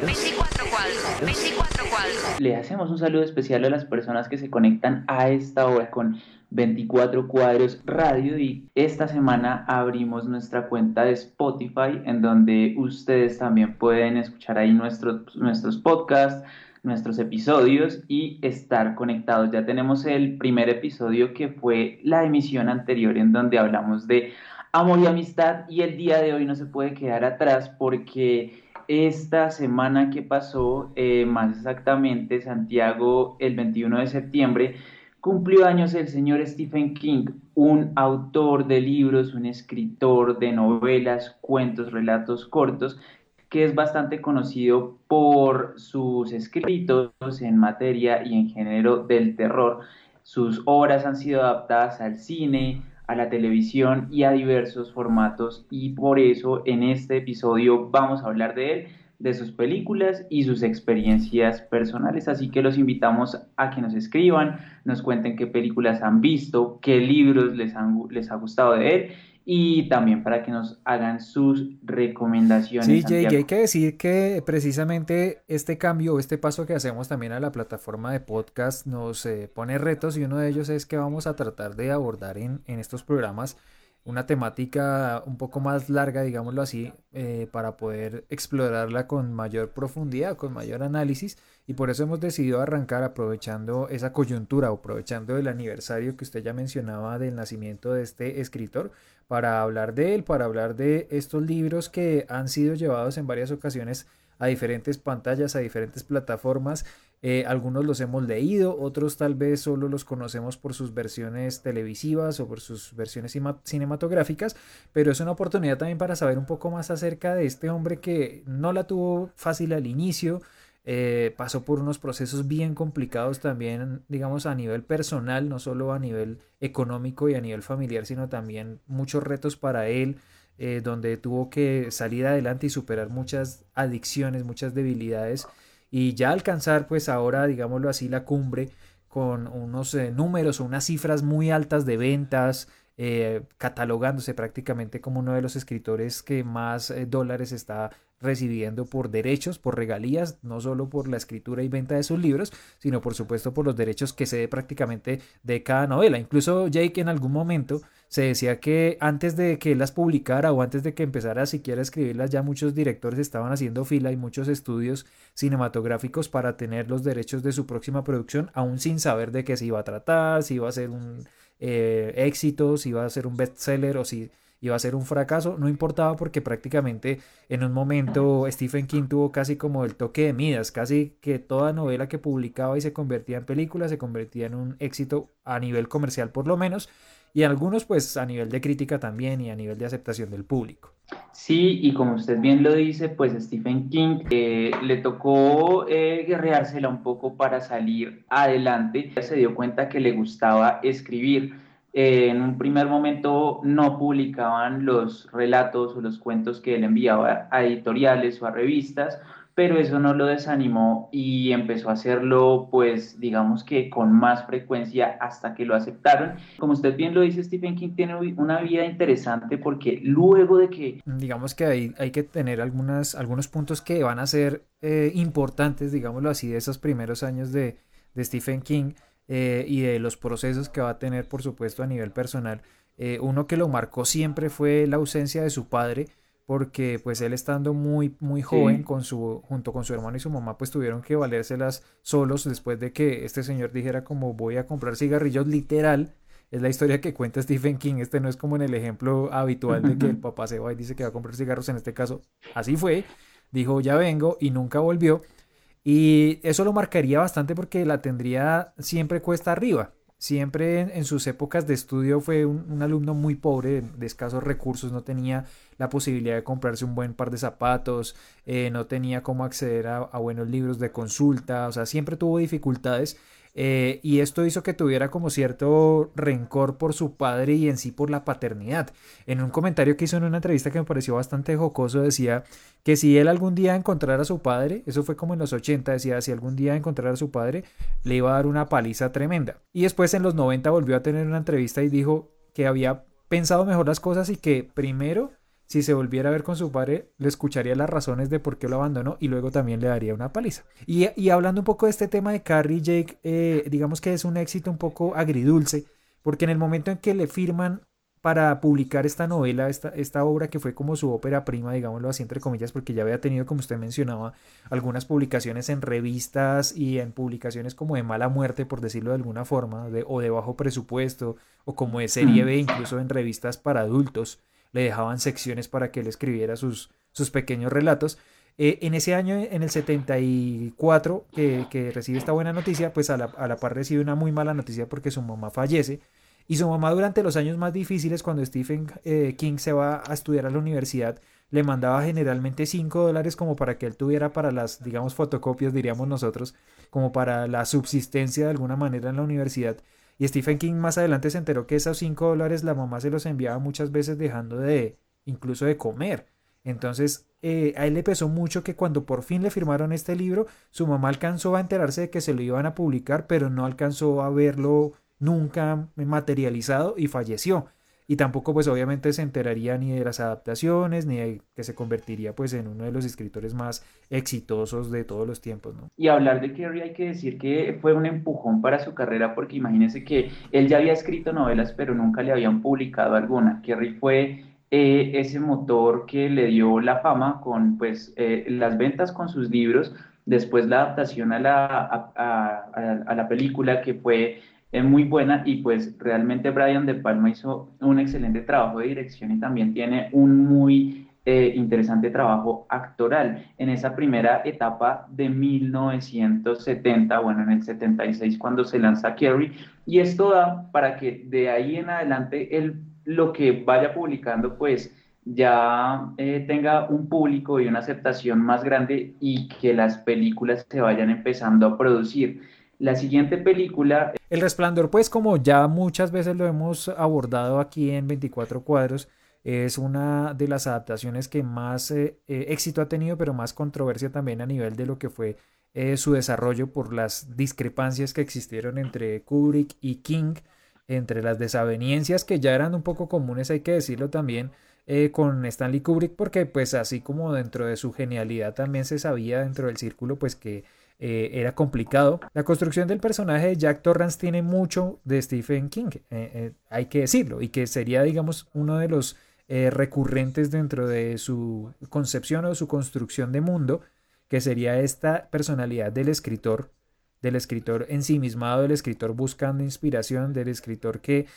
24 cuadros, 24 cuadros. Le hacemos un saludo especial a las personas que se conectan a esta hora con 24 cuadros radio y esta semana abrimos nuestra cuenta de Spotify en donde ustedes también pueden escuchar ahí nuestros, nuestros podcasts, nuestros episodios y estar conectados. Ya tenemos el primer episodio que fue la emisión anterior en donde hablamos de amor y amistad y el día de hoy no se puede quedar atrás porque esta semana que pasó, eh, más exactamente Santiago el 21 de septiembre, cumplió años el señor Stephen King, un autor de libros, un escritor de novelas, cuentos, relatos cortos, que es bastante conocido por sus escritos en materia y en género del terror. Sus obras han sido adaptadas al cine, a la televisión y a diversos formatos y por eso en este episodio vamos a hablar de él, de sus películas y sus experiencias personales. Así que los invitamos a que nos escriban, nos cuenten qué películas han visto, qué libros les, han, les ha gustado de él y también para que nos hagan sus recomendaciones. Sí, Jay, hay que decir que precisamente este cambio, este paso que hacemos también a la plataforma de podcast nos eh, pone retos y uno de ellos es que vamos a tratar de abordar en, en estos programas una temática un poco más larga, digámoslo así, eh, para poder explorarla con mayor profundidad, con mayor análisis. Y por eso hemos decidido arrancar aprovechando esa coyuntura, aprovechando el aniversario que usted ya mencionaba del nacimiento de este escritor, para hablar de él, para hablar de estos libros que han sido llevados en varias ocasiones a diferentes pantallas, a diferentes plataformas. Eh, algunos los hemos leído, otros tal vez solo los conocemos por sus versiones televisivas o por sus versiones cinematográficas, pero es una oportunidad también para saber un poco más acerca de este hombre que no la tuvo fácil al inicio, eh, pasó por unos procesos bien complicados también, digamos, a nivel personal, no solo a nivel económico y a nivel familiar, sino también muchos retos para él. Eh, donde tuvo que salir adelante y superar muchas adicciones, muchas debilidades y ya alcanzar pues ahora digámoslo así la cumbre con unos eh, números o unas cifras muy altas de ventas, catalogándose prácticamente como uno de los escritores que más dólares está recibiendo por derechos, por regalías, no solo por la escritura y venta de sus libros, sino por supuesto por los derechos que se dé prácticamente de cada novela. Incluso Jake en algún momento se decía que antes de que él las publicara o antes de que empezara siquiera a escribirlas, ya muchos directores estaban haciendo fila y muchos estudios cinematográficos para tener los derechos de su próxima producción, aún sin saber de qué se iba a tratar, si iba a ser un eh, éxito, si iba a ser un bestseller o si iba a ser un fracaso, no importaba porque prácticamente en un momento Stephen King tuvo casi como el toque de Midas, casi que toda novela que publicaba y se convertía en película se convertía en un éxito a nivel comercial por lo menos y algunos pues a nivel de crítica también y a nivel de aceptación del público. Sí, y como usted bien lo dice, pues Stephen King eh, le tocó eh, guerreársela un poco para salir adelante. Se dio cuenta que le gustaba escribir. Eh, en un primer momento no publicaban los relatos o los cuentos que él enviaba a editoriales o a revistas, pero eso no lo desanimó y empezó a hacerlo, pues digamos que con más frecuencia hasta que lo aceptaron. Como usted bien lo dice, Stephen King tiene una vida interesante porque luego de que... Digamos que hay, hay que tener algunas, algunos puntos que van a ser eh, importantes, digámoslo así, de esos primeros años de, de Stephen King eh, y de los procesos que va a tener, por supuesto, a nivel personal. Eh, uno que lo marcó siempre fue la ausencia de su padre porque pues él estando muy muy joven con su junto con su hermano y su mamá pues tuvieron que valérselas solos después de que este señor dijera como voy a comprar cigarrillos literal. Es la historia que cuenta Stephen King. Este no es como en el ejemplo habitual de que el papá se va y dice que va a comprar cigarros. En este caso así fue. Dijo ya vengo y nunca volvió y eso lo marcaría bastante porque la tendría siempre cuesta arriba. Siempre en, sus épocas de estudio fue un, alumno muy pobre, de escasos recursos, no tenía la posibilidad de comprarse un buen par de zapatos, eh, no tenía cómo acceder a, a, buenos libros de consulta, o sea, siempre tuvo dificultades eh, y esto hizo que tuviera como cierto rencor por su padre y en sí por la paternidad. En un comentario que hizo en una entrevista que me pareció bastante jocoso decía que si él algún día encontrara a su padre, eso fue como en los 80, decía si algún día encontrara a su padre, le iba a dar una paliza tremenda. Y después en los 90 volvió a tener una entrevista y dijo que había pensado mejor las cosas y que primero si se volviera a ver con su padre, le escucharía las razones de por qué lo abandonó y luego también le daría una paliza. Y, hablando un poco de este tema de Carrie Jake, eh, digamos que es un éxito un poco agridulce, porque en el momento en que le firman para publicar esta novela, esta, esta obra que fue como su ópera prima, digámoslo así entre comillas, porque ya había tenido, como usted mencionaba, algunas publicaciones en revistas y en publicaciones como de mala muerte, por decirlo de alguna forma, de, o de bajo presupuesto, o como de serie B, incluso en revistas para adultos le dejaban secciones para que él escribiera sus, sus pequeños relatos. Eh, en ese año, en el 74, que, que recibe esta buena noticia, pues a la, a la, par recibe una muy mala noticia porque su mamá fallece. Y su mamá durante los años más difíciles, cuando Stephen eh, King se va a estudiar a la universidad, le mandaba generalmente 5 dólares como para que él tuviera para las, digamos, fotocopias, diríamos nosotros, como para la subsistencia de alguna manera en la universidad. Y Stephen King más adelante se enteró que esos 5 dólares la mamá se los enviaba muchas veces dejando de incluso de comer. Entonces eh, a él le pesó mucho que cuando por fin le firmaron este libro, su mamá alcanzó a enterarse de que se lo iban a publicar, pero no alcanzó a verlo nunca materializado y falleció y tampoco pues obviamente se enteraría ni de las adaptaciones ni de que se convertiría pues en uno de los escritores más exitosos de todos los tiempos, ¿no? Y hablar de Kerry hay que decir que fue un empujón para su carrera porque imagínense que él ya había escrito novelas pero nunca le habían publicado alguna. Kerry fue eh, ese motor que le dio la fama con pues eh, las ventas con sus libros, después la adaptación a la, a, a la película que fue es muy buena y pues realmente Brian De Palma hizo un excelente trabajo de dirección y también tiene un muy eh, interesante trabajo actoral. En esa primera etapa de 1970, bueno, en el 76 cuando se lanza Kerry, y esto da para que de ahí en adelante él lo que vaya publicando pues ya eh, tenga un público y una aceptación más grande y que las películas se vayan empezando a producir. La siguiente película... El Resplandor, pues como ya muchas veces lo hemos abordado aquí en 24 cuadros, es una de las adaptaciones que más eh, eh, éxito ha tenido, pero más controversia también a nivel de lo que fue eh, su desarrollo por las discrepancias que existieron entre Kubrick y King, entre las desavenencias que ya eran un poco comunes, hay que decirlo también, con Stanley Kubrick, porque pues así como dentro de su genialidad también se sabía dentro del círculo, pues que eh, era complicado. La construcción del personaje de Jack Torrance tiene mucho de Stephen King, eh, eh, hay que decirlo, y que sería, digamos, uno de los recurrentes dentro de su concepción o su construcción de mundo, que sería esta personalidad del escritor, del escritor ensimismado, del escritor buscando inspiración, del escritor que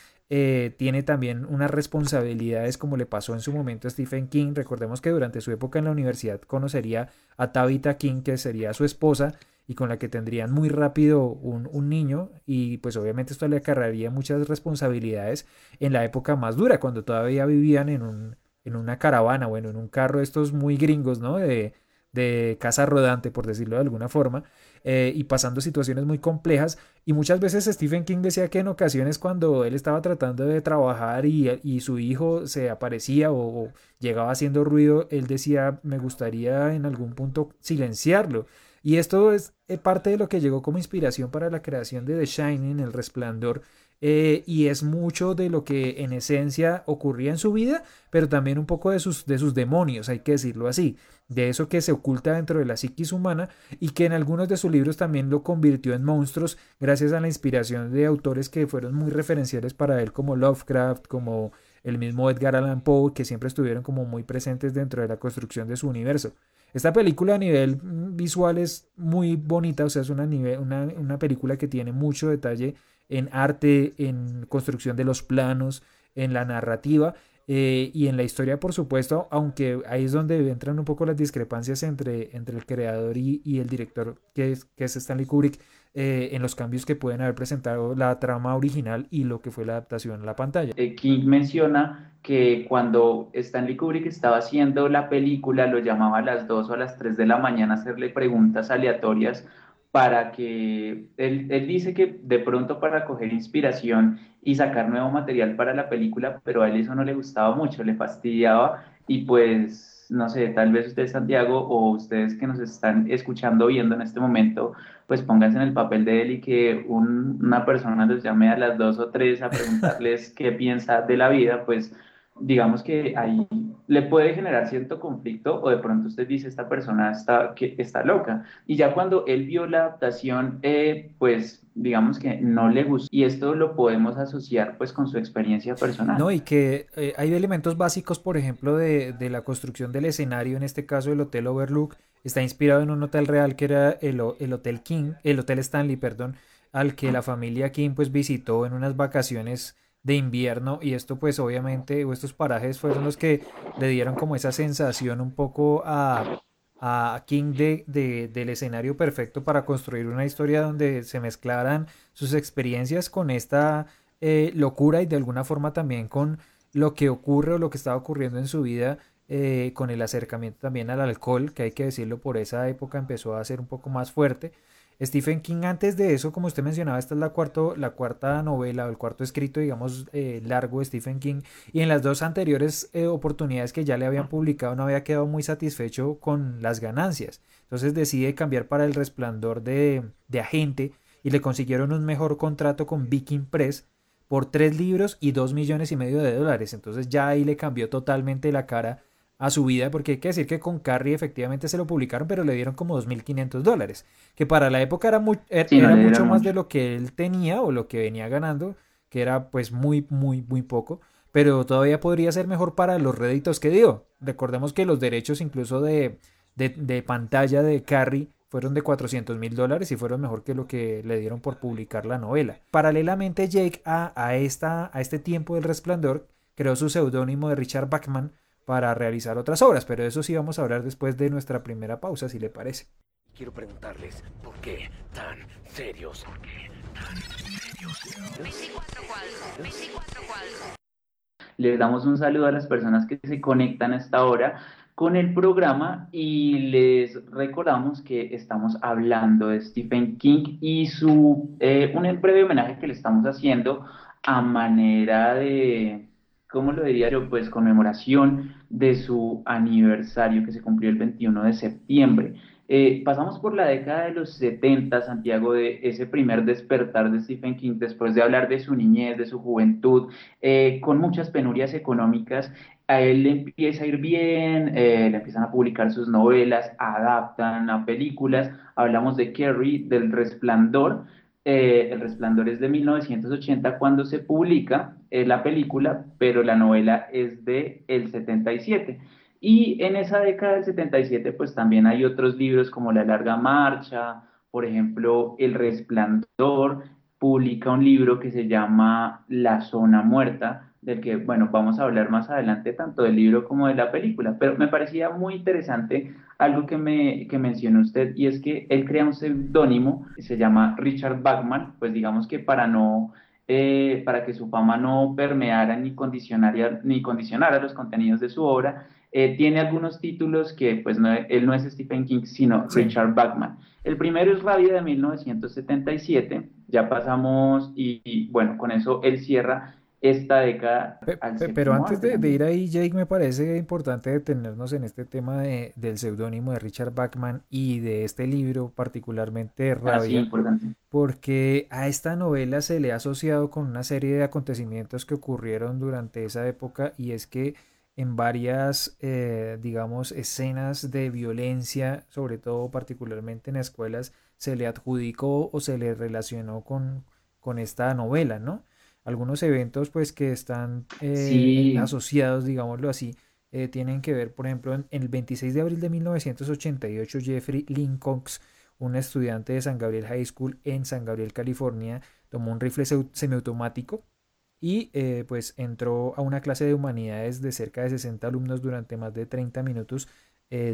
tiene también unas responsabilidades como le pasó en su momento a Stephen King. Recordemos que durante su época en la universidad conocería a Tabitha King, que sería su esposa, y con la que tendrían muy rápido un, niño y pues obviamente esto le acarrearía muchas responsabilidades en la época más dura, cuando todavía vivían en, un, en una caravana, bueno, en un carro estos muy gringos, ¿no? De, de casa rodante, por decirlo de alguna forma, eh, y pasando situaciones muy complejas. Y muchas veces Stephen King decía que en ocasiones cuando él estaba tratando de trabajar y, su hijo se aparecía o, llegaba haciendo ruido, él decía, me gustaría en algún punto silenciarlo. Y esto es eh, parte de lo que llegó como inspiración para la creación de The Shining, El Resplandor, eh, y es mucho de lo que en esencia ocurría en su vida, pero también un poco de sus, de sus demonios, hay que decirlo así, de eso que se oculta dentro de la psiquis humana y que en algunos de sus libros también lo convirtió en monstruos gracias a la inspiración de autores que fueron muy referenciales para él como Lovecraft, como el mismo Edgar Allan Poe, que siempre estuvieron como muy presentes dentro de la construcción de su universo. Esta película a nivel visual es muy bonita, o sea, es una, una, película que tiene mucho detalle en arte, en construcción de los planos, en la narrativa eh, y en la historia, por supuesto, aunque ahí es donde entran un poco las discrepancias entre, entre el creador y, y el director, que es, que es Stanley Kubrick, eh, en los cambios que pueden haber presentado la trama original y lo que fue la adaptación a la pantalla. Eh, King menciona que cuando Stanley Kubrick estaba haciendo la película, lo llamaba a las 2 o a las 3 de la mañana a hacerle preguntas aleatorias para que él, él, dice que de pronto para coger inspiración y sacar nuevo material para la película, pero a él eso no le gustaba mucho, le fastidiaba y pues no sé, tal vez usted Santiago o ustedes que nos están escuchando viendo en este momento, pues pónganse en el papel de él y que una persona los llame a las dos o tres a preguntarles qué piensa de la vida, pues digamos que ahí le puede generar cierto conflicto o de pronto usted dice, esta persona está, que está loca. Y ya cuando él vio la adaptación, eh, pues digamos que no le gustó y esto lo podemos asociar pues con su experiencia personal. No, y que eh, hay elementos básicos, por ejemplo, de, de, la construcción del escenario, en este caso el Hotel Overlook, está inspirado en un hotel real que era el, el Hotel King, el Hotel Stanley, perdón, al que la familia King pues visitó en unas vacaciones de invierno. Y esto pues obviamente o estos parajes fueron los que le dieron como esa sensación un poco a, a King de, de, del escenario perfecto para construir una historia donde se mezclaran sus experiencias con esta eh, locura y de alguna forma también con lo que ocurre o lo que estaba ocurriendo en su vida eh, con el acercamiento también al alcohol que hay que decirlo por esa época empezó a ser un poco más fuerte Stephen King antes de eso, como usted mencionaba, esta es la, cuarto, la cuarta novela o el cuarto escrito, digamos, eh, largo de Stephen King. Y en las dos anteriores eh, oportunidades que ya le habían publicado no había quedado muy satisfecho con las ganancias. Entonces decide cambiar para El Resplandor de, de Agente y le consiguieron un mejor contrato con Viking Press por tres libros y dos millones y medio de dólares. Entonces ya ahí le cambió totalmente la cara a su vida, porque hay que decir que con Carrie efectivamente se lo publicaron, pero le dieron como 2.500 dólares, que para la época era, era, mucho más de lo que él tenía o lo que venía ganando, que era pues muy, muy, muy poco, pero todavía podría ser mejor para los réditos que dio. Recordemos que los derechos incluso de, de, pantalla de Carrie fueron de 400 mil dólares y fueron mejor que lo que le dieron por publicar la novela. Paralelamente, Jake a, a, esta, a este tiempo del resplandor creó su seudónimo de Richard Bachman, para realizar otras obras, pero eso sí vamos a hablar después de nuestra primera pausa, si le parece. Quiero preguntarles por qué tan serios. ¿Por qué tan serios? 24 cuadros, 24 cuadros. Les damos un saludo a las personas que se conectan a esta hora con el programa y les recordamos que estamos hablando de Stephen King y su eh, un breve homenaje que le estamos haciendo a manera de ¿cómo lo diría yo? Pues conmemoración de su aniversario que se cumplió el 21 de septiembre. Eh, pasamos por la década de los 70, Santiago, de ese primer despertar de Stephen King, después de hablar de su niñez, de su juventud, eh, con muchas penurias económicas, a él le empieza a ir bien, eh, le empiezan a publicar sus novelas, adaptan a películas, hablamos de Kerry, del Resplandor, eh, el Resplandor es de 1980 cuando se publica eh, la película, pero la novela es de el 77. Y en esa década del 77, pues también hay otros libros como La Larga Marcha, por ejemplo, El Resplandor, publica un libro que se llama La Zona Muerta, del que, bueno, vamos a hablar más adelante tanto del libro como de la película, pero me parecía muy interesante algo que, me, que mencionó usted y es que él crea un seudónimo, se llama Richard Bachman, pues digamos que para no... Eh, para que su fama no permeara ni condicionara, ni condicionara los contenidos de su obra, eh, tiene algunos títulos que, pues, no, él no es Stephen King, sino Richard Bachman. El primero es Rabia de 1977, ya pasamos y, y, bueno, con eso él cierra esta década. pero antes de, ir ahí, Jake, me parece importante detenernos en este tema de, del seudónimo de Richard Bachman y de este libro, particularmente ah, Rabia, porque a esta novela se le ha asociado con una serie de acontecimientos que ocurrieron durante esa época y es que en varias, eh, digamos, escenas de violencia, sobre todo particularmente en escuelas, se le adjudicó o se le relacionó con, con esta novela, ¿no? Algunos eventos pues que están eh, asociados, digámoslo así, eh, tienen que ver, por ejemplo, en, el 26 de abril de 1988, Jeffrey Lincox, un estudiante de San Gabriel High School en San Gabriel, California, tomó un rifle semiautomático y eh, pues entró a una clase de humanidades de cerca de 60 alumnos durante más de 30 minutos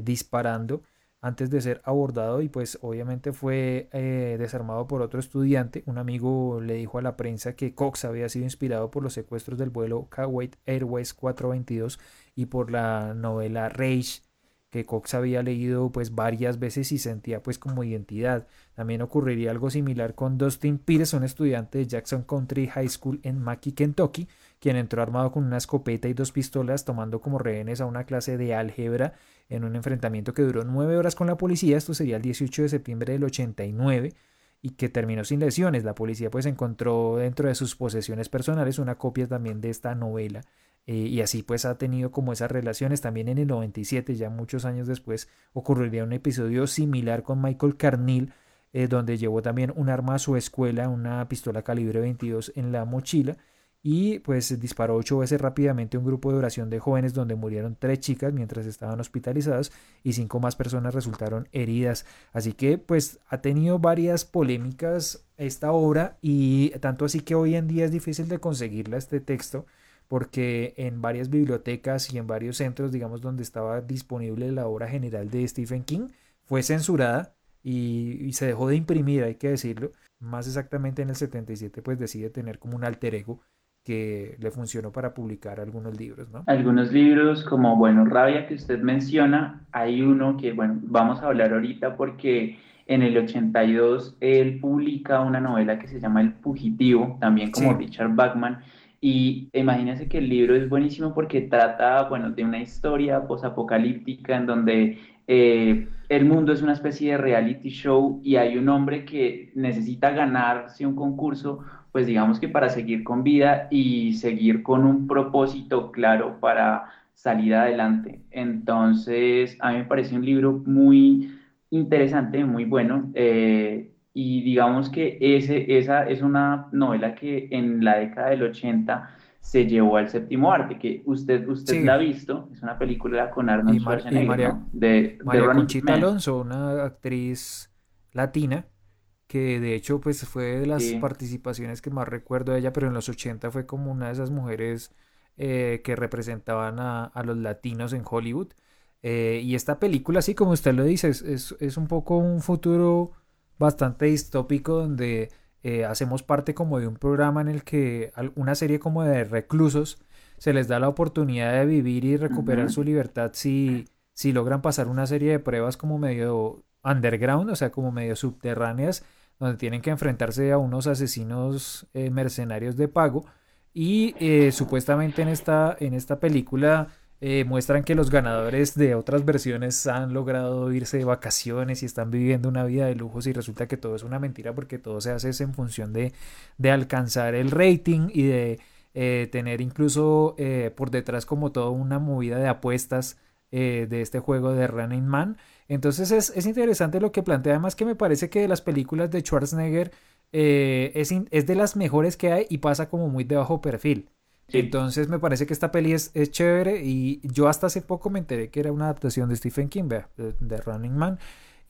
disparando antes de ser abordado y pues obviamente fue eh, desarmado por otro estudiante. Un amigo le dijo a la prensa que Cox había sido inspirado por los secuestros del vuelo Kuwait Airways 422 y por la novela Rage que Cox había leído pues varias veces y sentía pues como identidad. También ocurriría algo similar con Dustin Pierce, un estudiante de Jackson Country High School en Mackie, Kentucky, quien entró armado con una escopeta y dos pistolas tomando como rehenes a una clase de álgebra en un enfrentamiento que duró nueve horas con la policía, esto sería el 18 de septiembre del 89 y que terminó sin lesiones. La policía pues encontró dentro de sus posesiones personales una copia también de esta novela eh, y así pues ha tenido como esas relaciones. También en el 97, ya muchos años después, ocurriría un episodio similar con Michael Carnil, eh, donde llevó también un arma a su escuela, una pistola calibre 22 en la mochila y pues disparó ocho veces rápidamente un grupo de oración de jóvenes donde murieron tres chicas mientras estaban hospitalizadas y cinco más personas resultaron heridas. Así que pues ha tenido varias polémicas esta obra y tanto así que hoy en día es difícil de conseguirla este texto porque en varias bibliotecas y en varios centros digamos donde estaba disponible la obra general de Stephen King fue censurada y, se dejó de imprimir, hay que decirlo. Más exactamente en el 77, pues decide tener como un alter ego que le funcionó para publicar algunos libros, ¿no? Algunos libros como, bueno, Rabia que usted menciona, hay uno que, bueno, vamos a hablar ahorita porque en el 82 él publica una novela que se llama El Fugitivo, también como Richard Bachman, y imagínense que el libro es buenísimo porque trata, bueno, de una historia posapocalíptica en donde eh, el mundo es una especie de reality show y hay un hombre que necesita ganarse un concurso, pues digamos que para seguir con vida y seguir con un propósito claro para salir adelante. Entonces, a mí me parece un libro muy interesante, muy bueno. Eh, y digamos que ese, esa es una novela que en la década del 80 se llevó al séptimo arte, que usted, usted la ha visto, es una película con Arnold Schwarzenegger, María, de, Conchita Alonso, una actriz latina, que de hecho pues fue de las participaciones que más recuerdo de ella, pero en los 80 fue como una de esas mujeres eh, que representaban a, los latinos en Hollywood. Eh, y esta película, así como usted lo dice, es, es un poco un futuro bastante distópico donde eh, hacemos parte como de un programa en el que una serie como de reclusos se les da la oportunidad de vivir y recuperar su libertad si, si logran pasar una serie de pruebas como medio underground, o sea, como medio subterráneas, donde tienen que enfrentarse a unos asesinos eh, mercenarios de pago. Y eh, supuestamente en esta, en esta película eh, muestran que los ganadores de otras versiones han logrado irse de vacaciones y están viviendo una vida de lujos y resulta que todo es una mentira porque todo se hace en función de, de alcanzar el rating y de tener incluso por detrás como toda una movida de apuestas de este juego de Running Man. Entonces es, es, interesante lo que plantea, además que me parece que de las películas de Schwarzenegger es, es de las mejores que hay y pasa como muy de bajo perfil. Entonces me parece que esta peli es, chévere y yo hasta hace poco me enteré que era una adaptación de Stephen King, de, Running Man.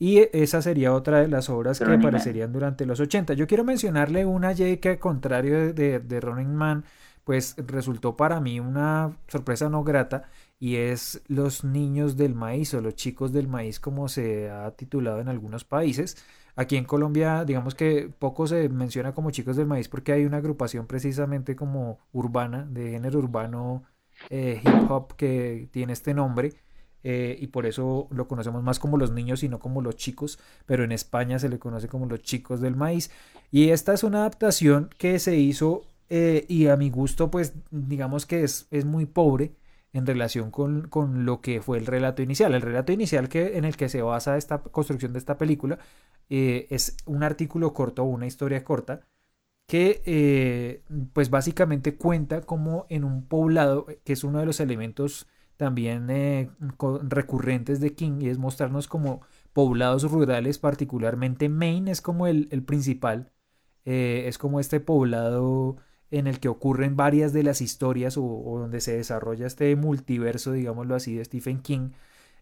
Y esa sería otra de las obras que aparecerían durante los 80. Yo quiero mencionarle una J que, al contrario de, de, Running Man, pues resultó para mí una sorpresa no grata y es Los Niños del Maíz o Los Chicos del Maíz, como se ha titulado en algunos países. Aquí en Colombia, digamos que poco se menciona como chicos del maíz porque hay una agrupación precisamente como urbana, de género urbano eh, hip hop que tiene este nombre. Eh, y por eso lo conocemos más como los niños y no como los chicos, pero en España se le conoce como los chicos del maíz. Y esta es una adaptación que se hizo eh, y a mi gusto pues digamos que es, es muy pobre en relación con, con, lo que fue el relato inicial. El relato inicial que, en el que se basa esta construcción de esta película eh, es un artículo corto una historia corta que eh, pues básicamente cuenta como en un poblado, que es uno de los elementos también eh, recurrentes de King, y es mostrarnos como poblados rurales, particularmente Maine es como el, el principal, es como este poblado en el que ocurren varias de las historias o, donde se desarrolla este multiverso, digámoslo así, de Stephen King.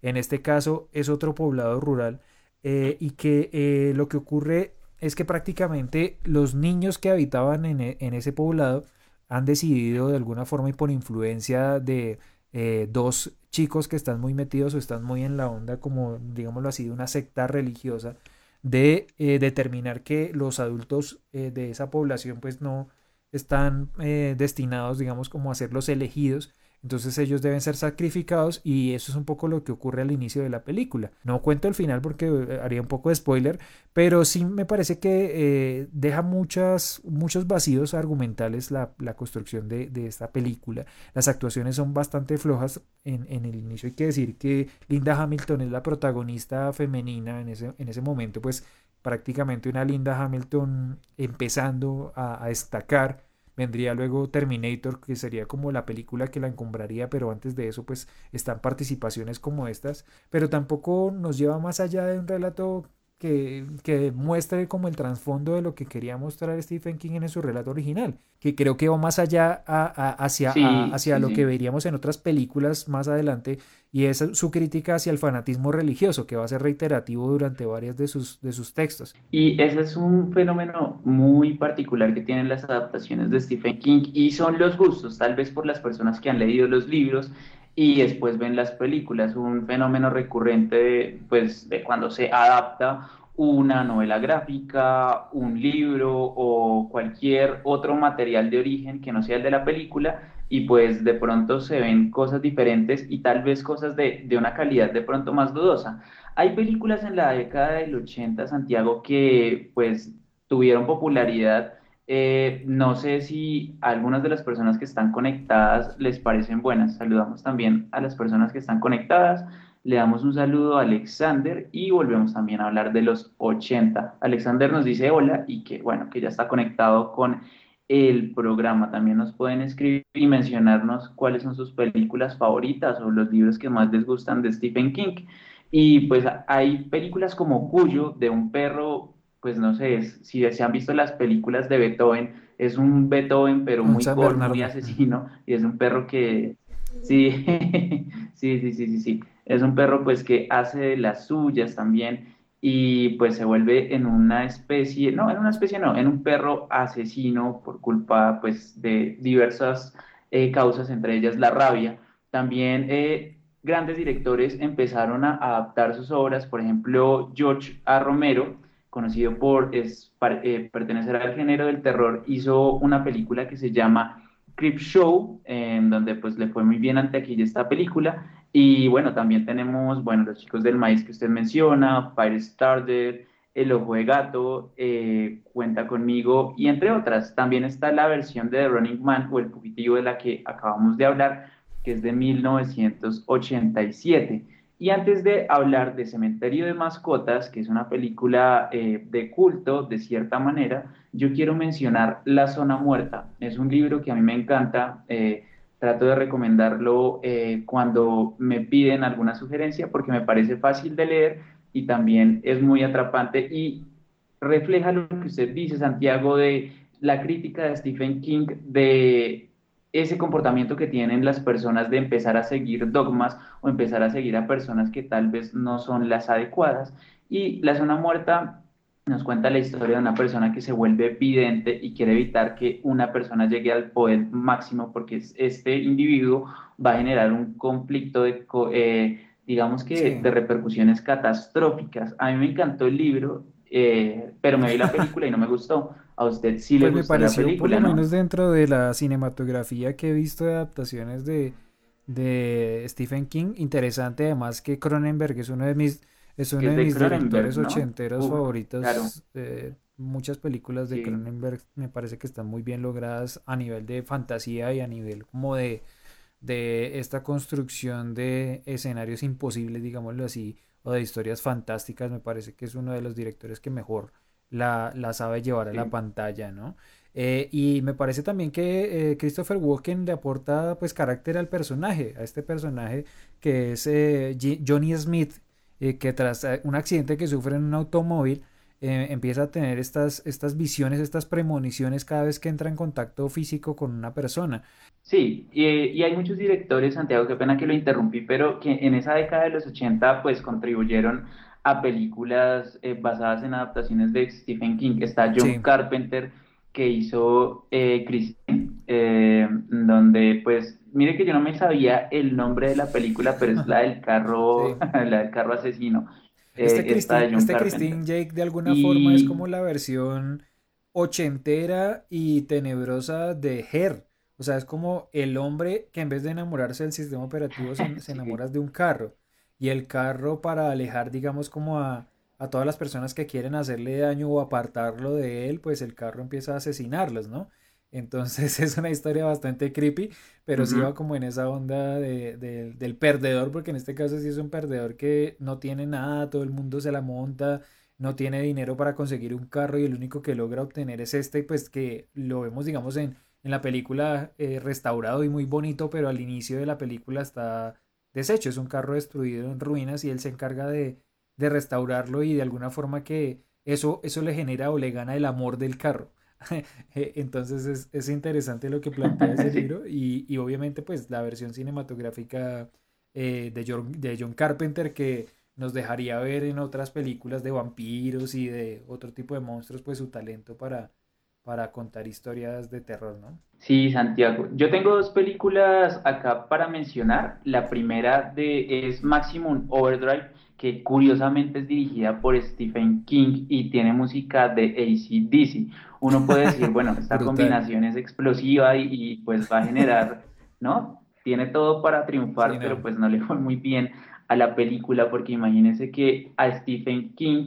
En este caso es otro poblado rural eh, y que eh, lo que ocurre es que prácticamente los niños que habitaban en, e, ese poblado han decidido de alguna forma y por influencia de eh, dos chicos que están muy metidos o están muy en la onda como digámoslo así de una secta religiosa de determinar que los adultos de esa población pues no están eh, destinados, digamos, como a ser los elegidos. Entonces ellos deben ser sacrificados y eso es un poco lo que ocurre al inicio de la película. No cuento el final porque eh, haría un poco de spoiler, pero sí me parece que eh, deja muchas, muchos vacíos argumentales la, construcción de, esta película. Las actuaciones son bastante flojas en, el inicio. Hay que decir que Linda Hamilton es la protagonista femenina en ese, en ese momento, pues prácticamente una Linda Hamilton empezando a, destacar. Vendría luego Terminator, que sería como la película que la encumbraría, pero antes de eso pues están participaciones como estas, pero tampoco nos lleva más allá de un relato que, que, muestre como el trasfondo de lo que quería mostrar Stephen King en su relato original, que creo que va más allá a, hacia, hacia lo que veríamos en otras películas más adelante, y es su crítica hacia el fanatismo religioso, que va a ser reiterativo durante varias de sus, de sus textos. Y ese es un fenómeno muy particular que tienen las adaptaciones de Stephen King, y son los gustos, tal vez por las personas que han leído los libros, y después ven las películas, un fenómeno recurrente pues, de cuando se adapta una novela gráfica, un libro o cualquier otro material de origen que no sea el de la película y pues de pronto se ven cosas diferentes y tal vez cosas de, de una calidad de pronto más dudosa. Hay películas en la década del 80, Santiago, que pues tuvieron popularidad eh, no sé si algunas de las personas que están conectadas les parecen buenas. Saludamos también a las personas que están conectadas. Le damos un saludo a Alexander y volvemos también a hablar de los 80. Alexander nos dice hola y que bueno, que ya está conectado con el programa. También nos pueden escribir y mencionarnos cuáles son sus películas favoritas o los libros que más les gustan de Stephen King. Y pues hay películas como Cuyo, de un perro pues no sé, si se han visto las películas de Beethoven, es un Beethoven pero muy corto, muy asesino, y es un perro que, sí, sí, sí, sí, sí, sí, es un perro pues que hace las suyas también, y pues se vuelve en una especie, no, en una especie no, en un perro asesino por culpa pues de diversas eh, causas, entre ellas la rabia. También eh, grandes directores empezaron a adaptar sus obras, por ejemplo, George A. Romero, conocido por eh, pertenecer al género del terror, hizo una película que se llama Creep Show, en donde pues le fue muy bien ante aquí esta película. Y bueno, también tenemos, bueno, los chicos del maíz que usted menciona, Firestarter, El Ojo de Gato, eh, Cuenta conmigo, y entre otras. También está la versión de The Running Man o El Fugitivo de la que acabamos de hablar, que es de 1987. Y antes de hablar de Cementerio de Mascotas, que es una película eh, de culto de cierta manera, yo quiero mencionar La Zona Muerta. Es un libro que a mí me encanta. Eh, trato de recomendarlo eh, cuando me piden alguna sugerencia porque me parece fácil de leer y también es muy atrapante y refleja lo que usted dice, Santiago, de la crítica de Stephen King de ese comportamiento que tienen las personas de empezar a seguir dogmas o empezar a seguir a personas que tal vez no son las adecuadas. Y la zona muerta nos cuenta la historia de una persona que se vuelve vidente y quiere evitar que una persona llegue al poder máximo porque este individuo va a generar un conflicto de, eh, digamos que, de repercusiones catastróficas. A mí me encantó el libro, eh, pero me vi la película y no me gustó. A usted sí le pues gustó la película, por lo menos dentro de la cinematografía que he visto de adaptaciones de, de Stephen King, interesante además que Cronenberg es uno de mis es uno de, mis directores ochenteros favoritos. muchas películas de Cronenberg me parece que están muy bien logradas a nivel de fantasía y a nivel como de, de esta construcción de escenarios imposibles, digámoslo así, o de historias fantásticas, me parece que es uno de los directores que mejor la, sabe llevar a la pantalla, ¿no? Eh, y me parece también que eh, Christopher Walken le aporta pues carácter al personaje, a este personaje que es eh, Johnny Smith, que tras un accidente que sufre en un automóvil, empieza a tener estas, estas visiones, estas premoniciones cada vez que entra en contacto físico con una persona. Sí, y, hay muchos directores, Santiago, qué pena que lo interrumpí, pero que en esa década de los 80 pues contribuyeron a películas eh, basadas en adaptaciones de Stephen King. Está John Carpenter que hizo eh, Christine, eh, donde pues, mire que yo no me sabía el nombre de la película, pero es la del carro, la del carro asesino. Este, Christine, este Christine Jake de alguna forma es como la versión ochentera y tenebrosa de Her. O sea, es como el hombre que en vez de enamorarse del sistema operativo se, enamora de un carro. Y el carro para alejar, digamos, como a, a, todas las personas que quieren hacerle daño o apartarlo de él, pues el carro empieza a asesinarlos, ¿no? Entonces es una historia bastante creepy, pero sí va como en esa onda de, del perdedor, porque en este caso sí es un perdedor que no tiene nada, todo el mundo se la monta, no tiene dinero para conseguir un carro y el único que logra obtener es este, pues que lo vemos, digamos, en en la película eh, restaurado y muy bonito, pero al inicio de la película está deshecho, es un carro destruido en ruinas y él se encarga de, de restaurarlo y de alguna forma que eso, eso le genera o le gana el amor del carro. Eh, entonces es, es, interesante lo que plantea ese libro y, y, obviamente pues la versión cinematográfica eh, de, John, de John Carpenter que nos dejaría ver en otras películas de vampiros y de otro tipo de monstruos pues su talento para, para contar historias de terror, ¿no? Sí, Santiago. Yo tengo dos películas acá para mencionar. La primera de, es Maximum Overdrive que curiosamente es dirigida por Stephen King y tiene música de ACDC. Uno puede decir, bueno, esta combinación es explosiva y, pues va a generar, ¿no? Tiene todo para triunfar, pero pues no le fue muy bien a la película porque imagínense que a Stephen King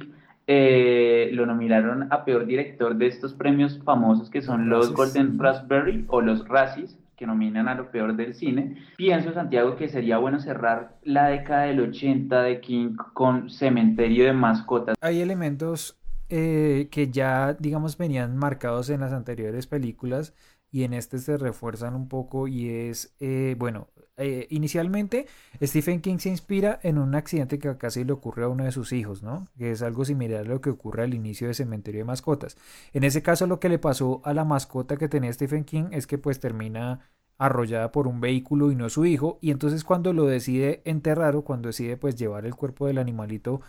eh, lo nominaron a peor director de estos premios famosos que son los Golden Raspberry o los Razzies que nominan a lo peor del cine. Pienso, Santiago, que sería bueno cerrar la década del 80 de King con Cementerio de Mascotas. Hay elementos eh, que ya, digamos, venían marcados en las anteriores películas y en este se refuerzan un poco y es, eh, bueno, eh, inicialmente Stephen King se inspira en un accidente que casi le ocurre a uno de sus hijos, ¿no? Que es algo similar a lo que ocurre al inicio de Cementerio de Mascotas. En ese caso lo que le pasó a la mascota que tenía Stephen King es que pues termina arrollada por un vehículo y no su hijo y entonces cuando lo decide enterrar o cuando decide pues llevar el cuerpo del animalito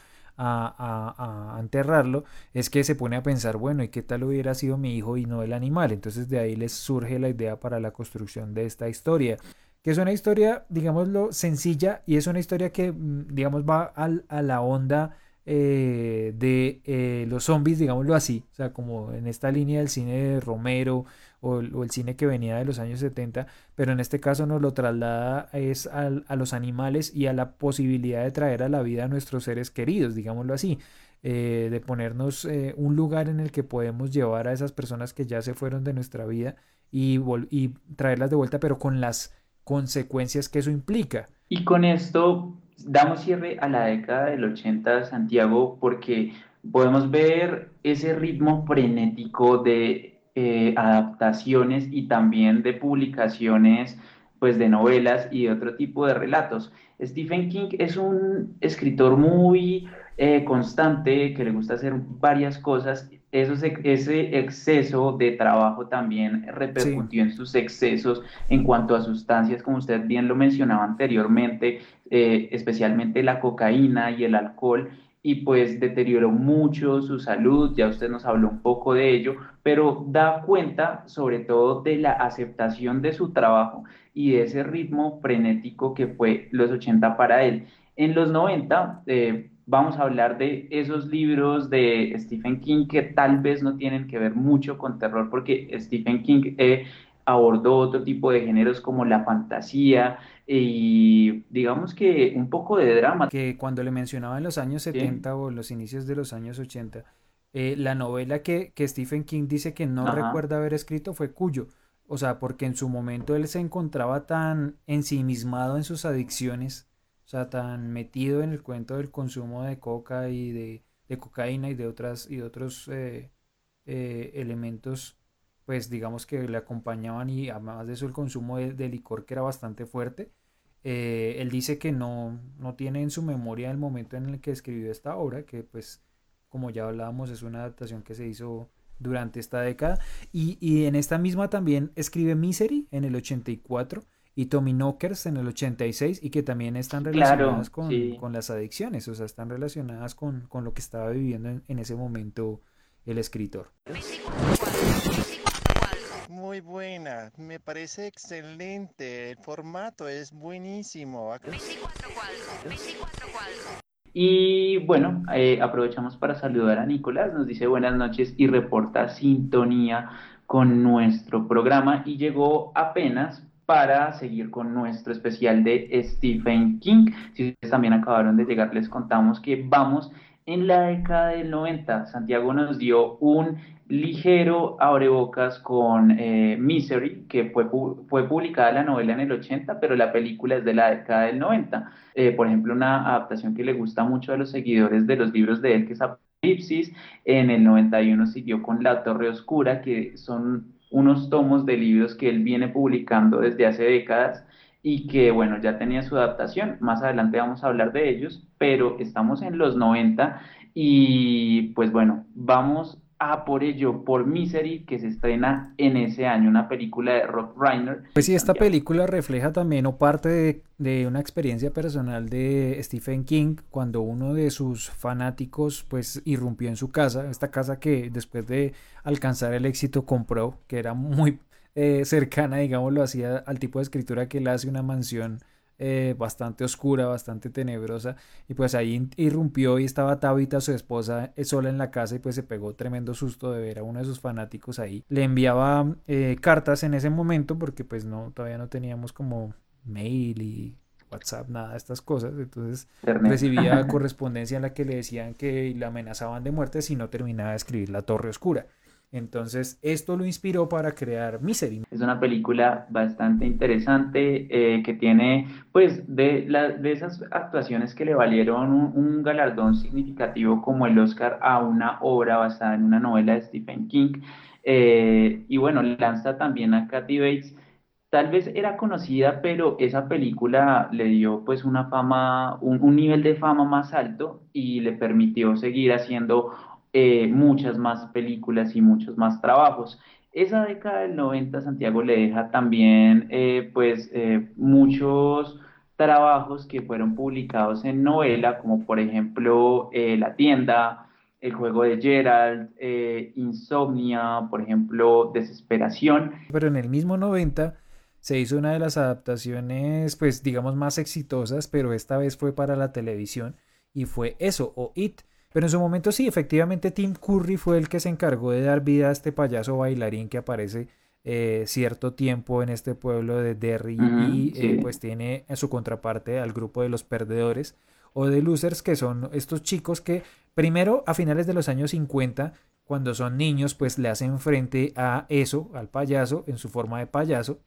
a, enterrarlo, es que se pone a pensar, bueno, ¿y qué tal hubiera sido mi hijo y no el animal? Entonces de ahí les surge la idea para la construcción de esta historia que es una historia, digámoslo, sencilla y es una historia que, mm, digamos, va a la onda eh, de eh, los zombies, digámoslo así, o sea, como en esta línea del cine de Romero o, el cine que venía de los años 70, pero en este caso nos lo traslada es a los animales y a la posibilidad de traer a la vida a nuestros seres queridos, digámoslo así. Eh, de ponernos un lugar en el que podemos llevar a esas personas que ya se fueron de nuestra vida y, y traerlas de vuelta, pero con las consecuencias que eso implica. Y con esto damos cierre a la década del 80, Santiago, porque podemos ver ese ritmo frenético de eh, adaptaciones y también de publicaciones pues de novelas y de otro tipo de relatos. Stephen King es un escritor muy eh, constante que le gusta hacer varias cosas. Eso, ese exceso de trabajo también repercutió en sus excesos en cuanto a sustancias, como usted bien lo mencionaba anteriormente, eh, especialmente la cocaína y el alcohol, y pues deterioró mucho su salud, ya usted nos habló un poco de ello, pero da cuenta sobre todo de la aceptación de su trabajo y de ese ritmo frenético que fue los 80 para él. En los 90, eh, vamos a hablar de esos libros de Stephen King que tal vez no tienen que ver mucho con terror, porque Stephen King eh, abordó otro tipo de géneros como la fantasía y digamos que un poco de drama. Que cuando le mencionaba en los años 70 o los inicios de los años 80, eh, la novela que, que, Stephen King dice que no recuerda haber escrito fue Cuyo. O sea, porque en su momento él se encontraba tan ensimismado en sus adicciones o sea, tan metido en el cuento del consumo de coca y de, cocaína y de otras y otros eh, eh, elementos, pues digamos que le acompañaban y además de eso el consumo de, licor que era bastante fuerte. Eh, él dice que no, no tiene en su memoria el momento en el que escribió esta obra, que pues como ya hablábamos es una adaptación que se hizo durante esta década. Y, y en esta misma también escribe Misery en el 84 y Tommy Knockers en el 86 y que también están relacionadas con, con, las adicciones, o sea, están relacionadas con, con lo que estaba viviendo en, ese momento el escritor. Muy buena, me parece excelente, el formato es buenísimo. Y bueno, eh, aprovechamos para saludar a Nicolás, nos dice buenas noches y reporta sintonía con nuestro programa y llegó apenas para seguir con nuestro especial de Stephen King. Si ustedes también acabaron de llegar, les contamos que vamos en la década del 90. Santiago nos dio un ligero abrebocas con eh, Misery, que fue, fue publicada la novela en el 80, pero la película es de la década del 90. Eh, por ejemplo, una adaptación que le gusta mucho a los seguidores de los libros de él, que es Apocalipsis. En el 91 siguió con La Torre Oscura, que son unos tomos de libros que él viene publicando desde hace décadas y que bueno, ya tenía su adaptación, más adelante vamos a hablar de ellos, pero estamos en los 90 y pues bueno, vamos a por ello, por Misery, que se estrena en ese año, una película de Rob Reiner. Pues sí, esta película refleja también o parte de, de, una experiencia personal de Stephen King, cuando uno de sus fanáticos pues irrumpió en su casa, esta casa que después de alcanzar el éxito compró, que era muy eh, cercana, digámoslo así, al tipo de escritura que él hace una mansión eh, bastante oscura, bastante tenebrosa, y pues ahí irrumpió y estaba Tabitha, su esposa, eh, sola en la casa y pues se pegó tremendo susto de ver a uno de sus fanáticos ahí. Le enviaba cartas en ese momento porque pues no, todavía no teníamos como mail y WhatsApp, nada de estas cosas. Entonces recibía correspondencia en la que le decían que le amenazaban de muerte si no terminaba de escribir La Torre Oscura. Entonces, esto lo inspiró para crear Misery. Es una película bastante interesante eh, que tiene, pues, de, la, de esas actuaciones que le valieron un, galardón significativo como el Oscar a una obra basada en una novela de Stephen King. Eh, y bueno, lanza también a Kathy Bates. Tal vez era conocida, pero esa película le dio pues una fama, un, un nivel de fama más alto y le permitió seguir haciendo eh, muchas más películas y muchos más trabajos. Esa década del 90 Santiago le deja también eh, pues eh, muchos trabajos que fueron publicados en novela, como por ejemplo La tienda, El juego de Gerald, Insomnia, por ejemplo Desesperación. Pero en el mismo 90 se hizo una de las adaptaciones pues digamos más exitosas, pero esta vez fue para la televisión y fue eso, o It, pero en su momento sí, efectivamente Tim Curry fue el que se encargó de dar vida a este payaso bailarín que aparece eh, cierto tiempo en este pueblo de Derry y eh, pues tiene a su contraparte al grupo de los perdedores o de losers que son estos chicos que primero a finales de los años 50 cuando son niños pues le hacen frente a eso, al payaso en su forma de payaso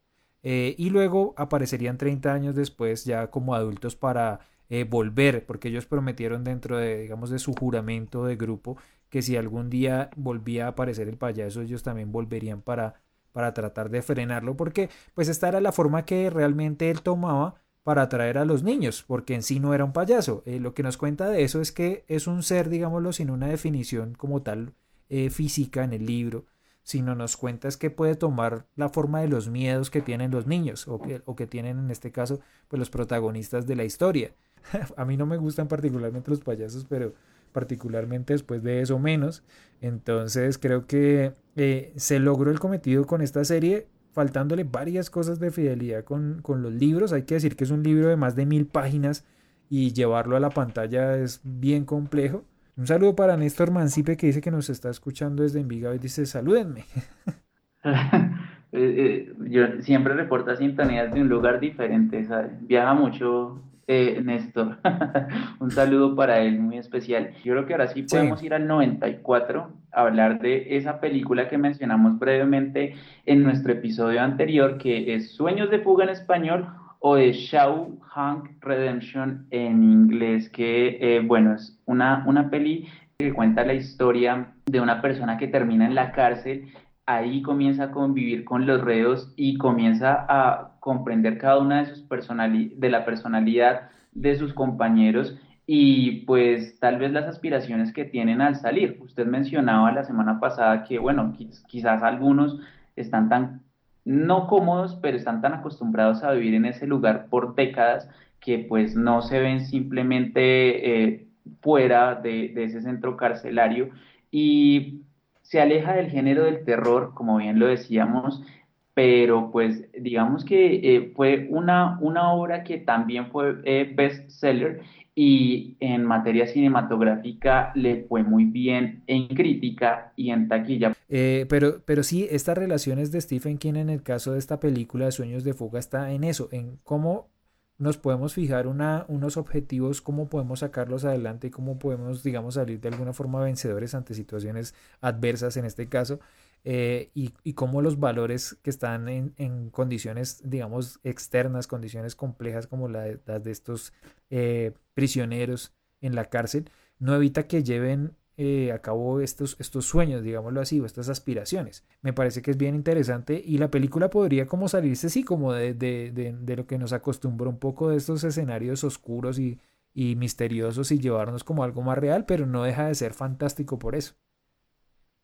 eh, y luego aparecerían 30 años después ya como adultos para eh, volver, porque ellos prometieron dentro de, digamos, de su juramento de grupo que si algún día volvía a aparecer el payaso, ellos también volverían para, para tratar de frenarlo, porque pues esta era la forma que realmente él tomaba para atraer a los niños, porque en sí no era un payaso. Eh, lo que nos cuenta de eso es que es un ser, digámoslo, sin una definición como tal eh, física en el libro, sino nos cuenta es que puede tomar la forma de los miedos que tienen los niños, o que, o que tienen en este caso pues los protagonistas de la historia. a mí no me gustan particularmente los payasos, pero particularmente después de eso menos. Entonces creo que eh, se logró el cometido con esta serie, faltándole varias cosas de fidelidad con, con, los libros. Hay que decir que es un libro de más de mil páginas y llevarlo a la pantalla es bien complejo. Un saludo para Néstor Mancipe que dice que nos está escuchando desde Envigado y dice salúdenme. Eh, eh, yo siempre reporta sintonías de un lugar diferente, viaja mucho eh, Néstor. un saludo para él muy especial. Yo creo que ahora sí podemos ir al 94 a hablar de esa película que mencionamos brevemente en nuestro episodio anterior, que es Sueños de fuga en español o de Hank Redemption en inglés, que eh, bueno, es una, una peli que cuenta la historia de una persona que termina en la cárcel ahí comienza a convivir con los reos y comienza a comprender cada una de sus personalidades, de la personalidad de sus compañeros y pues tal vez las aspiraciones que tienen al salir. Usted mencionaba la semana pasada que, bueno, quizás algunos están tan, no cómodos, pero están tan acostumbrados a vivir en ese lugar por décadas que pues no se ven simplemente eh, fuera de, de ese centro carcelario. Y se aleja del género del terror, como bien lo decíamos, pero pues digamos que eh, fue una, una obra que también fue eh, bestseller y en materia cinematográfica le fue muy bien en crítica y en taquilla. Eh, pero, pero sí, estas relaciones de Stephen King en el caso de esta película de Sueños de Fuga está en eso, en cómo nos podemos fijar una, unos objetivos, cómo podemos sacarlos adelante y cómo podemos, digamos, salir de alguna forma vencedores ante situaciones adversas en este caso, eh, y, y, cómo los valores que están en, condiciones, digamos, externas, condiciones complejas como la de, las de estos eh, prisioneros en la cárcel, no evita que lleven eh, a cabo estos, estos sueños, digámoslo así, o estas aspiraciones. Me parece que es bien interesante y la película podría como salirse, sí, como de, de, de, lo que nos acostumbra un poco de estos escenarios oscuros y, y misteriosos y llevarnos como algo más real, pero no deja de ser fantástico por eso.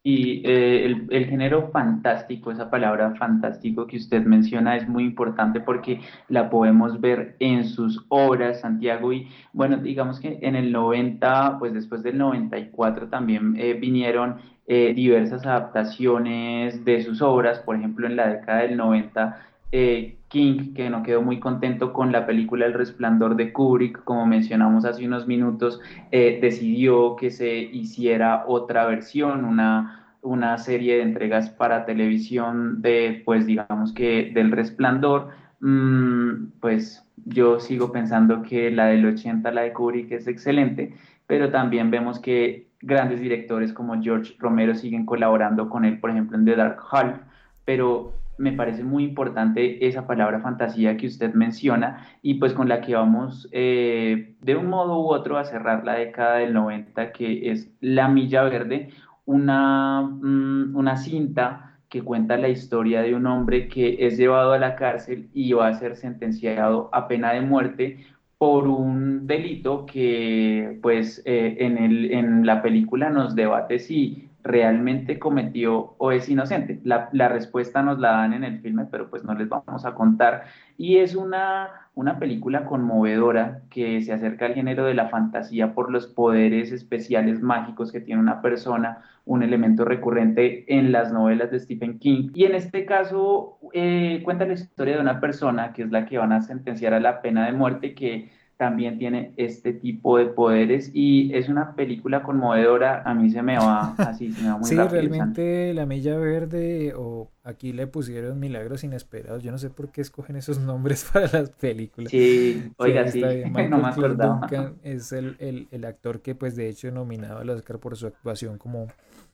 Y eh, el, género fantástico, esa palabra fantástico que usted menciona es muy importante porque la podemos ver en sus obras, Santiago, y bueno, digamos que en el 90, pues después del 94 también eh, vinieron eh, diversas adaptaciones de sus obras, por ejemplo, en la década del 90 eh, King, que no quedó muy contento con la película El Resplandor de Kubrick, como mencionamos hace unos minutos, eh, decidió que se hiciera otra versión, una, una serie de entregas para televisión de, pues digamos que del Resplandor. Mm, pues yo sigo pensando que la del 80, la de Kubrick, es excelente, pero también vemos que grandes directores como George Romero siguen colaborando con él, por ejemplo, en The Dark Half, pero me parece muy importante esa palabra fantasía que usted menciona y pues con la que vamos eh, de un modo u otro a cerrar la década del 90 que es La Milla Verde, una, mm, una cinta que cuenta la historia de un hombre que es llevado a la cárcel y va a ser sentenciado a pena de muerte por un delito que pues eh, en, el, en la película nos debate si realmente cometió o es inocente. La, la, respuesta nos la dan en el filme, pero pues no les vamos a contar. Y es una, una película conmovedora que se acerca al género de la fantasía por los poderes especiales mágicos que tiene una persona, un elemento recurrente en las novelas de Stephen King. Y en este caso eh, cuenta la historia de una persona que es la que van a sentenciar a la pena de muerte que también tiene este tipo de poderes y es una película conmovedora. A mí se me va así, se me va muy Sí, realmente La Milla Verde o aquí le pusieron Milagros Inesperados. Yo no sé por qué escogen esos nombres para las películas. Sí, oiga, sí, no me Duncan es el, el, el, actor que pues de hecho nominado al Oscar por su actuación como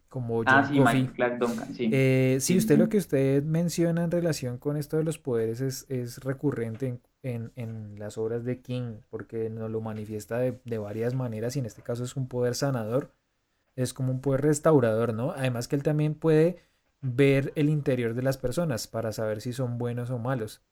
como ah, sí, Duncan, sí. Eh, sí, usted lo que usted menciona en relación con esto de los poderes es, es recurrente en en, las obras de King, porque nos lo manifiesta de, varias maneras y en este caso es un poder sanador, es como un poder restaurador, ¿no? Además que él también puede ver el interior de las personas para saber si son buenos o malos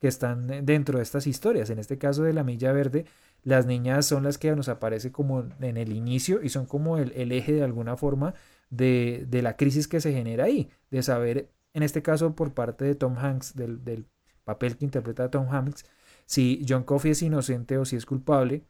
que están dentro de estas historias. En este caso de la Milla Verde, las niñas son las que nos aparece como en el inicio y son como el, eje de alguna forma de, la crisis que se genera ahí, de saber, en este caso por parte de Tom Hanks, del, del papel que interpreta Tom Hanks, si John Coffey es inocente o si es culpable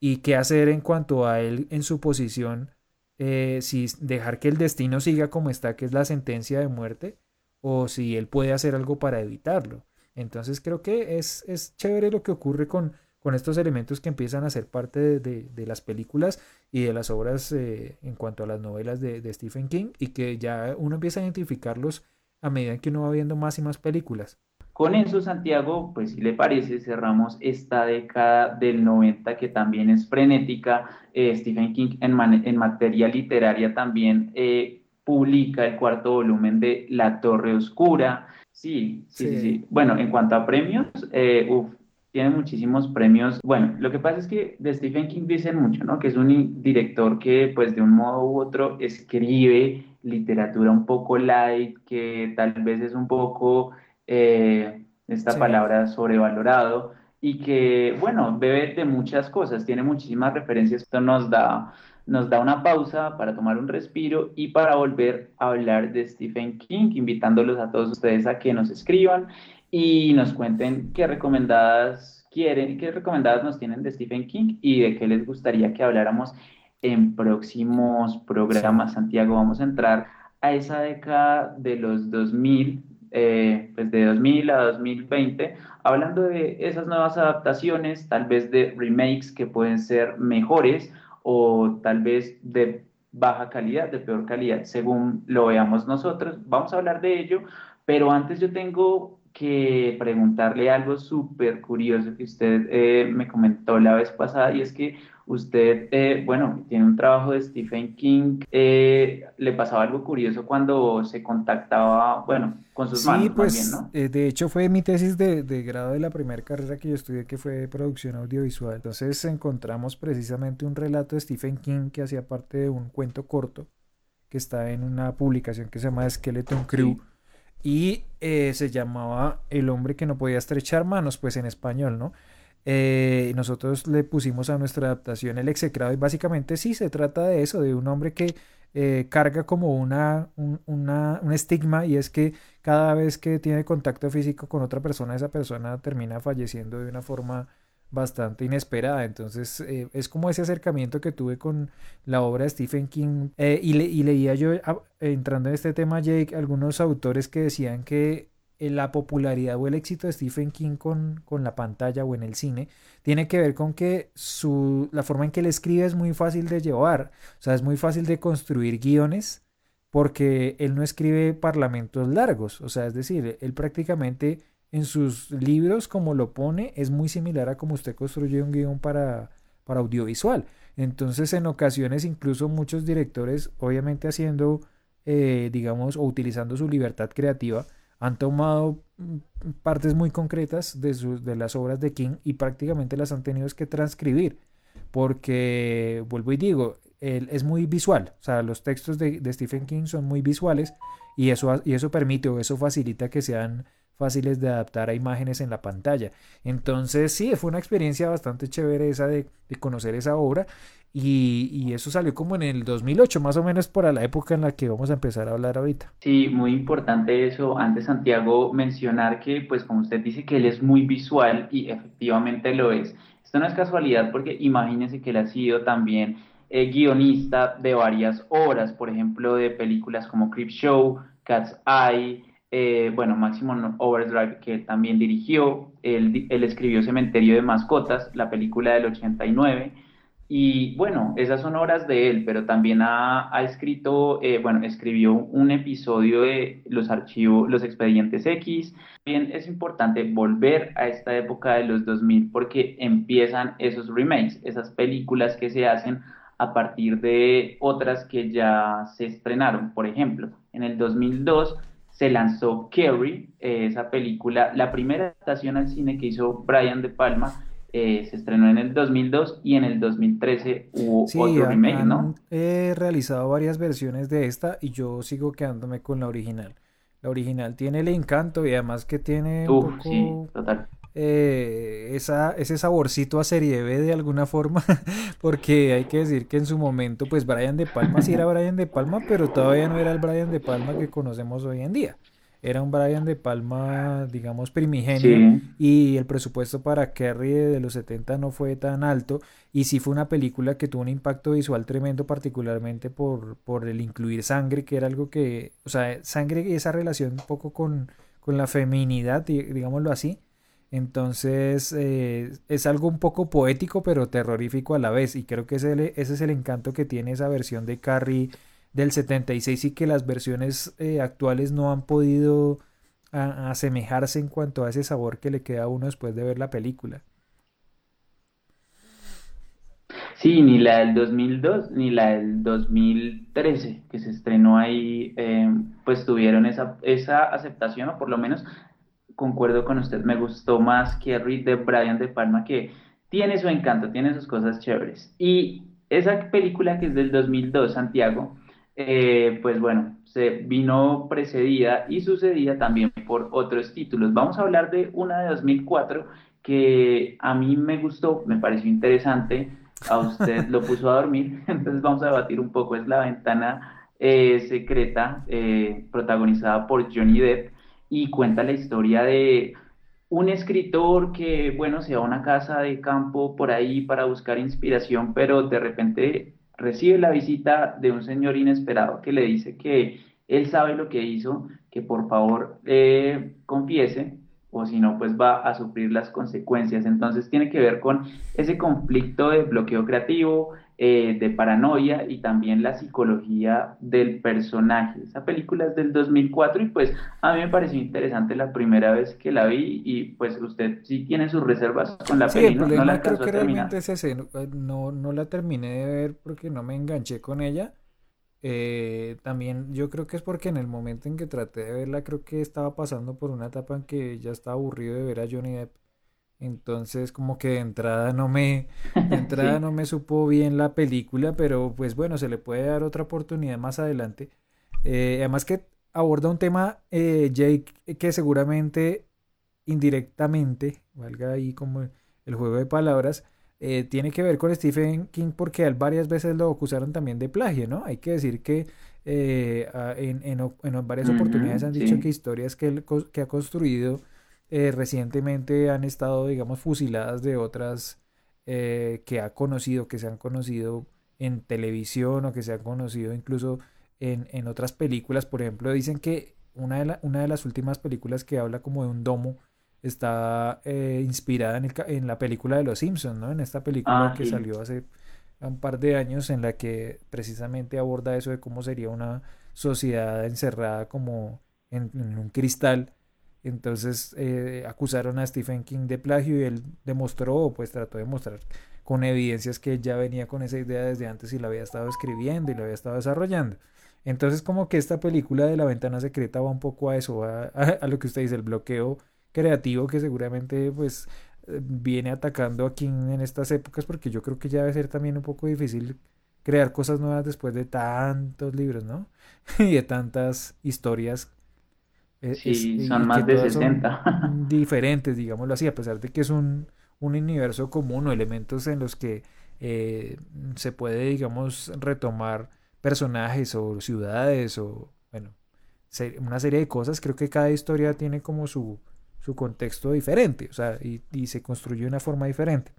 y qué hacer en cuanto a él en su posición, eh, si dejar que el destino siga como está, que es la sentencia de muerte, o si él puede hacer algo para evitarlo. Entonces creo que es, es chévere lo que ocurre con, con estos elementos que empiezan a ser parte de, las películas y de las obras eh, en cuanto a las novelas de, de Stephen King y que ya uno empieza a identificarlos a medida que uno va viendo más y más películas. Con eso, Santiago, pues si le parece, cerramos esta década del 90 que también es frenética. Eh, Stephen King en, en, materia literaria también eh, publica el cuarto volumen de La Torre Oscura. Sí, sí, sí. Bueno, en cuanto a premios, eh, tiene muchísimos premios. Bueno, lo que pasa es que de Stephen King dicen mucho, ¿no? Que es un director que pues de un modo u otro escribe literatura un poco light, que tal vez es un poco eh, esta palabra sobrevalorado, y que, bueno, bebe de muchas cosas, tiene muchísimas referencias. Esto nos da, nos da una pausa para tomar un respiro y para volver a hablar de Stephen King, invitándolos a todos ustedes a que nos escriban y nos cuenten qué recomendadas quieren, qué recomendadas nos tienen de Stephen King y de qué les gustaría que habláramos en próximos programas. Santiago, vamos a entrar a esa década de los 2000 eh, pues de 2000 a 2020, hablando de esas nuevas adaptaciones, tal vez de remakes que pueden ser mejores o tal vez de baja calidad, de peor calidad, según lo veamos nosotros. Vamos a hablar de ello, pero antes yo tengo que preguntarle algo súper curioso que usted eh, me comentó la vez pasada y es que usted, eh, bueno, tiene un trabajo de Stephen King, eh, le pasaba algo curioso cuando se contactaba, bueno, con sus Sí, manos más pues bien, ¿no? eh, de hecho fue mi tesis de, de grado de la primera carrera que yo estudié, que fue producción audiovisual. Entonces encontramos precisamente un relato de Stephen King que hacía parte de un cuento corto que está en una publicación que se llama Skeleton Crew Sí. y eh, se llamaba El hombre que no podía estrechar manos, pues en español, ¿no? Eh, nosotros le pusimos a nuestra adaptación el execrado y básicamente sí se trata de eso, de un hombre que eh, carga como una, un, una- un estigma y es que cada vez que tiene contacto físico con otra persona, esa persona termina falleciendo de una forma bastante inesperada. Entonces eh, es como ese acercamiento que tuve con la obra de Stephen King y, le- y leía yo, ah, entrando en este tema, Jake, algunos autores que decían que la popularidad o el éxito de Stephen King con, con la pantalla o en el cine tiene que ver con que su, la forma en que él escribe es muy fácil de llevar. O sea, es muy fácil de construir guiones porque él no escribe parlamentos largos. O sea, es decir, él prácticamente en sus libros, como lo pone, es muy similar a como usted construye un guion para, para audiovisual. Entonces, en ocasiones, incluso muchos directores, obviamente haciendo, eh, digamos, o utilizando su libertad creativa, han tomado mm, partes muy concretas de, sus, de las obras de King y prácticamente las han tenido que transcribir. Porque, vuelvo y digo, él es muy visual. O sea, los textos de, de Stephen King son muy visuales y eso, y eso permite o eso facilita que sean fáciles de adaptar a imágenes en la pantalla. Entonces, sí, fue una experiencia bastante chévere esa de, de conocer esa obra y, y eso salió como en el 2008, más o menos por la época en la que vamos a empezar a hablar ahorita. Sí, muy importante eso. Antes, Santiago, mencionar que, pues como usted dice, que él es muy visual y efectivamente lo es. Esto no es casualidad porque imagínense que él ha sido también eh, guionista de varias obras, por ejemplo, de películas como Creepshow, Cat's Eye, eh, bueno, Maximum Overdrive, que él también dirigió. Él, él escribió Cementerio de Mascotas, la película del 89. Y bueno, esas son obras de él, pero también ha, escrito, eh, bueno, escribió un episodio de los archivos, los expedientes X. También es importante volver a esta época de los 2000 porque empiezan esos remakes, esas películas que se hacen a partir de otras que ya se estrenaron. Por ejemplo, en el 2002 se lanzó Carrie, eh, esa película, la primera adaptación al cine que hizo Brian De Palma eh, se estrenó en el 2002 y en el 2013 hubo Sí, otro han, remake, ¿no? han, eh, realizado varias versiones de esta y yo sigo quedándome con la original. La original tiene el encanto y además que tiene un sí, poco total. eh, esa, ese saborcito a serie B de alguna forma, porque hay que decir que en su momento, pues Brian De Palma sí era Brian De Palma, pero todavía no era el Brian De Palma que conocemos hoy en día. Era un Brian De Palma, digamos, primigenio, Sí, y el presupuesto para Carrie de los 70 no fue tan alto, y sí fue una película que tuvo un impacto visual tremendo, particularmente por, por el incluir sangre, que era algo que, o sea, sangre y esa relación un poco con, con la feminidad, di- digámoslo así. Entonces eh, es algo un poco poético pero terrorífico a la vez y creo que ese, ese es el encanto que tiene esa versión de Carrie del 76 y que las versiones eh, actuales no han podido asemejarse en cuanto a ese sabor que le queda a uno después de ver la película. sí, ni la del 2002 ni la del 2013 que se estrenó ahí, eh, pues tuvieron esa, esa aceptación o por lo menos concuerdo con usted, me gustó más Carrie de Brian De Palma que tiene su encanto, tiene sus cosas chéveres. Y esa película que es del 2002, Santiago, eh, pues bueno, se vino precedida y sucedida también por otros títulos. Vamos a hablar de una de 2004 que a mí me gustó, me pareció interesante, a usted lo puso a dormir, entonces vamos a debatir un poco, es La Ventana eh, Secreta, eh, protagonizada por Johnny Depp y cuenta la historia de un escritor que, bueno, se va a una casa de campo por ahí para buscar inspiración, pero de repente recibe la visita de un señor inesperado que le dice que él sabe lo que hizo, que por favor eh, confiese o si no, pues va a sufrir las consecuencias. Entonces tiene que ver con ese conflicto de bloqueo creativo, eh, de paranoia y también la psicología del personaje. Esa película es del 2004 y pues a mí me pareció interesante la primera vez que la vi y pues usted sí tiene sus reservas con la Sí, el no, la creo que realmente es ese. No, eh, no, no la terminé de ver porque no me enganché con ella. Eh, también yo creo que es porque en el momento en que traté de verla creo que estaba pasando por una etapa en que ya estaba aburrido de ver a Johnny Depp. Entonces como que de entrada no me, de entrada Sí. no me supo bien la película, pero pues bueno, se le puede dar otra oportunidad más adelante. Eh, además que aborda un tema, eh, Jake, que seguramente indirectamente, valga ahí como el juego de palabras, eh, tiene que ver con Stephen King porque a él varias veces lo acusaron también de plagio, ¿no? Hay que decir que eh, en, en en varias oportunidades han dicho sí. que historias que él que ha construido eh, recientemente han estado, digamos, fusiladas de otras eh, que ha conocido, que se han conocido en televisión o que se han conocido incluso en, en otras películas. Por ejemplo, dicen que una de, la- una de las últimas películas que habla como de un domo está eh, inspirada en, el en la película de Los Simpsons, ¿no? En esta película Ah, que sí. salió hace un par de años en la que precisamente aborda eso de cómo sería una sociedad encerrada como en, en un cristal. Entonces eh, acusaron a Stephen King de plagio y él demostró, o pues trató de mostrar con evidencias que ya venía con esa idea desde antes y la había estado escribiendo y la había estado desarrollando. Entonces como que esta película de La Ventana Secreta va un poco a eso, a, a- a lo que usted dice, el bloqueo creativo que seguramente pues eh, viene atacando a King en estas épocas porque yo creo que ya debe ser también un poco difícil crear cosas nuevas después de tantos libros, ¿no? y de tantas historias. Es- Sí, son más de todas son 60. diferentes, digámoslo así, a pesar de que es un, un universo común o elementos en los que eh, se puede, digamos, retomar personajes o ciudades o, bueno, una serie de cosas, creo que cada historia tiene como su, su contexto diferente, o sea, y, y se construye de una forma diferente.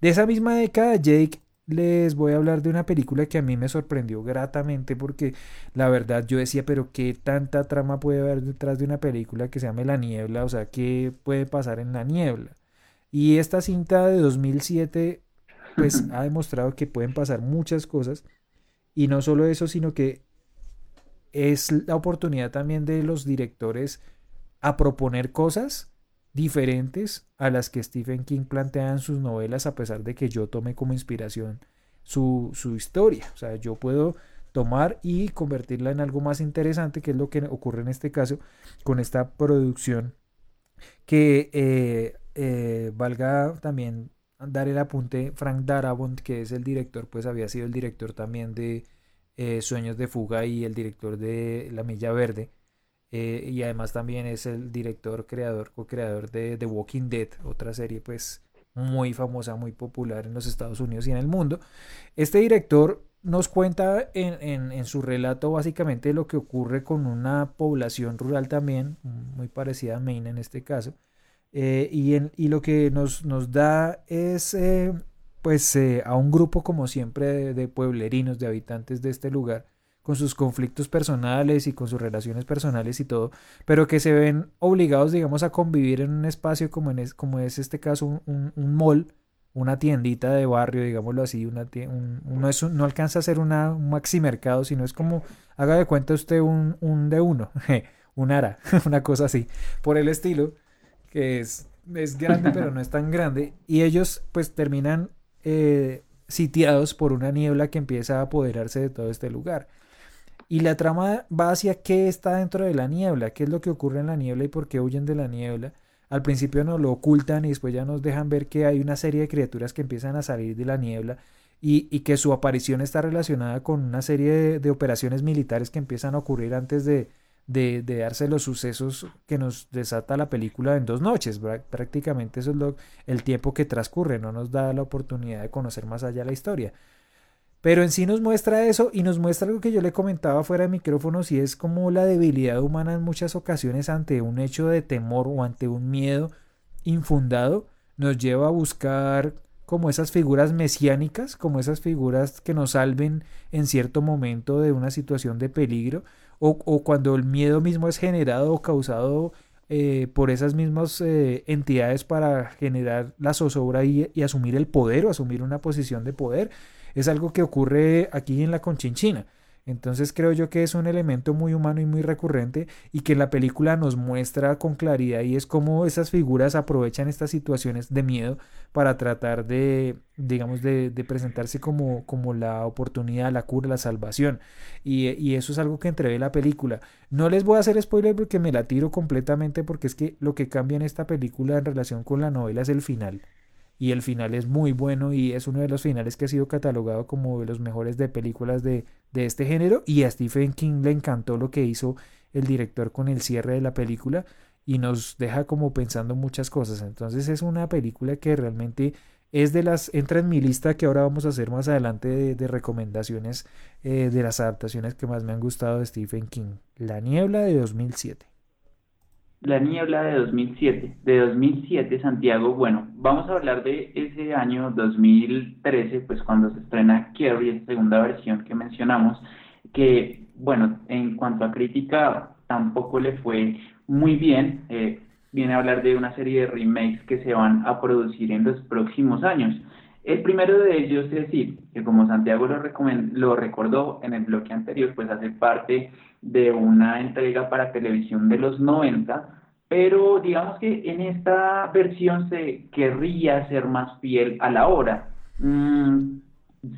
De esa misma década, Jake, les voy a hablar de una película que a mí me sorprendió gratamente porque la verdad yo decía, pero qué tanta trama puede haber detrás de una película que se llame La Niebla, o sea, qué puede pasar en La Niebla. Y esta cinta de 2007 pues ha demostrado que pueden pasar muchas cosas y no solo eso, sino que es la oportunidad también de los directores a proponer cosas diferentes a las que Stephen King plantea en sus novelas, a pesar de que yo tome como inspiración su, su historia. O sea, yo puedo tomar y convertirla en algo más interesante, que es lo que ocurre en este caso con esta producción, que eh, eh, valga también dar el apunte, Frank Darabont, que es el director, pues había sido el director también de eh, Sueños de Fuga y el director de La Milla Verde. Eh, y además también es el director, creador, co-creador de The Walking Dead, otra serie pues muy famosa, muy popular en los Estados Unidos y en el mundo. Este director nos cuenta en, en, su relato básicamente lo que ocurre con una población rural también, muy parecida a Maine en este caso, eh, y, y, lo que nos, nos da es eh, pues a un grupo como siempre de, pueblerinos, de habitantes de este lugar, con sus conflictos personales y con sus relaciones personales y todo, pero que se ven obligados, digamos, a convivir en un espacio como, en es, como es este caso un, un, mall, una tiendita de barrio, digámoslo así, una un, no, es no alcanza a ser una, un maxi mercado, sino es como, haga de cuenta usted un, un de uno, un ara, una cosa así, por el estilo, que es, es grande pero no es tan grande, y ellos pues terminan eh, sitiados por una niebla que empieza a apoderarse de todo este lugar. Y la trama va hacia qué está dentro de la niebla, qué es lo que ocurre en la niebla y por qué huyen de la niebla. Al principio nos lo ocultan y después ya nos dejan ver que hay una serie de criaturas que empiezan a salir de la niebla y, que su aparición está relacionada con una serie de, operaciones militares que empiezan a ocurrir antes de, darse los sucesos que nos desata la película en dos noches. Prácticamente eso es lo, el tiempo que transcurre, no nos da la oportunidad de conocer más allá la historia. Pero en sí nos muestra eso y nos muestra algo que yo le comentaba fuera de micrófonos y es como la debilidad humana en muchas ocasiones ante un hecho de temor o ante un miedo infundado nos lleva a buscar como esas figuras mesiánicas, como esas figuras que nos salven en cierto momento de una situación de peligro o, o cuando el miedo mismo es generado o causado eh, por esas mismas eh, entidades para generar la zozobra y, y, asumir el poder o asumir una posición de poder. Es algo que ocurre aquí en la Conchinchina. Entonces creo yo que es un elemento muy humano y muy recurrente y que la película nos muestra con claridad y es como esas figuras aprovechan estas situaciones de miedo para tratar de, digamos, de, presentarse como, como la oportunidad, la cura, la salvación. Y, y, eso es algo que entrevé la película. No les voy a hacer spoiler porque me la tiro completamente porque es que lo que cambia en esta película en relación con la novela es el final y el final es muy bueno y es uno de los finales que ha sido catalogado como de los mejores de películas de, de este género y a Stephen King le encantó lo que hizo el director con el cierre de la película y nos deja como pensando muchas cosas. Entonces es una película que realmente es de las, entra en mi lista que ahora vamos a hacer más adelante de, recomendaciones eh, de las adaptaciones que más me han gustado de Stephen King. La niebla de 2007. La niebla de 2007. De 2007, Santiago, bueno, vamos a hablar de ese año 2013, pues cuando se estrena Carrie, segunda versión que mencionamos, que, bueno, en cuanto a crítica, tampoco le fue muy bien. Eh, viene a hablar de una serie de remakes que se van a producir en los próximos años. El primero de ellos es decir, que como Santiago lo, lo recordó en el bloque anterior, pues hace parte de una entrega para televisión de los 90, pero digamos que en esta versión se querría ser más fiel a la obra. Mm,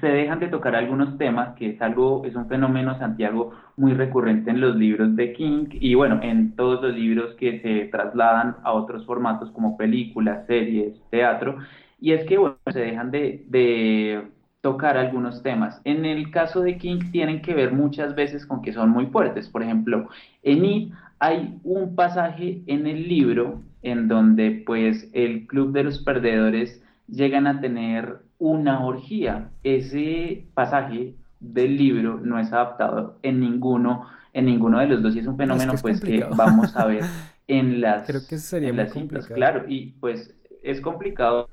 se dejan de tocar algunos temas, que es algo, es un fenómeno, Santiago, muy recurrente en los libros de King y bueno, en todos los libros que se trasladan a otros formatos como películas, series, teatro, y es que bueno, se dejan de, de tocar algunos temas. En el caso de King tienen que ver muchas veces con que son muy fuertes. Por ejemplo, en It hay un pasaje en el libro en donde pues el club de los perdedores llegan a tener una orgía. Ese pasaje del libro no es adaptado en ninguno en ninguno de los dos y es un fenómeno pues que vamos a ver en las Creo que sería en las claro, y pues es complicado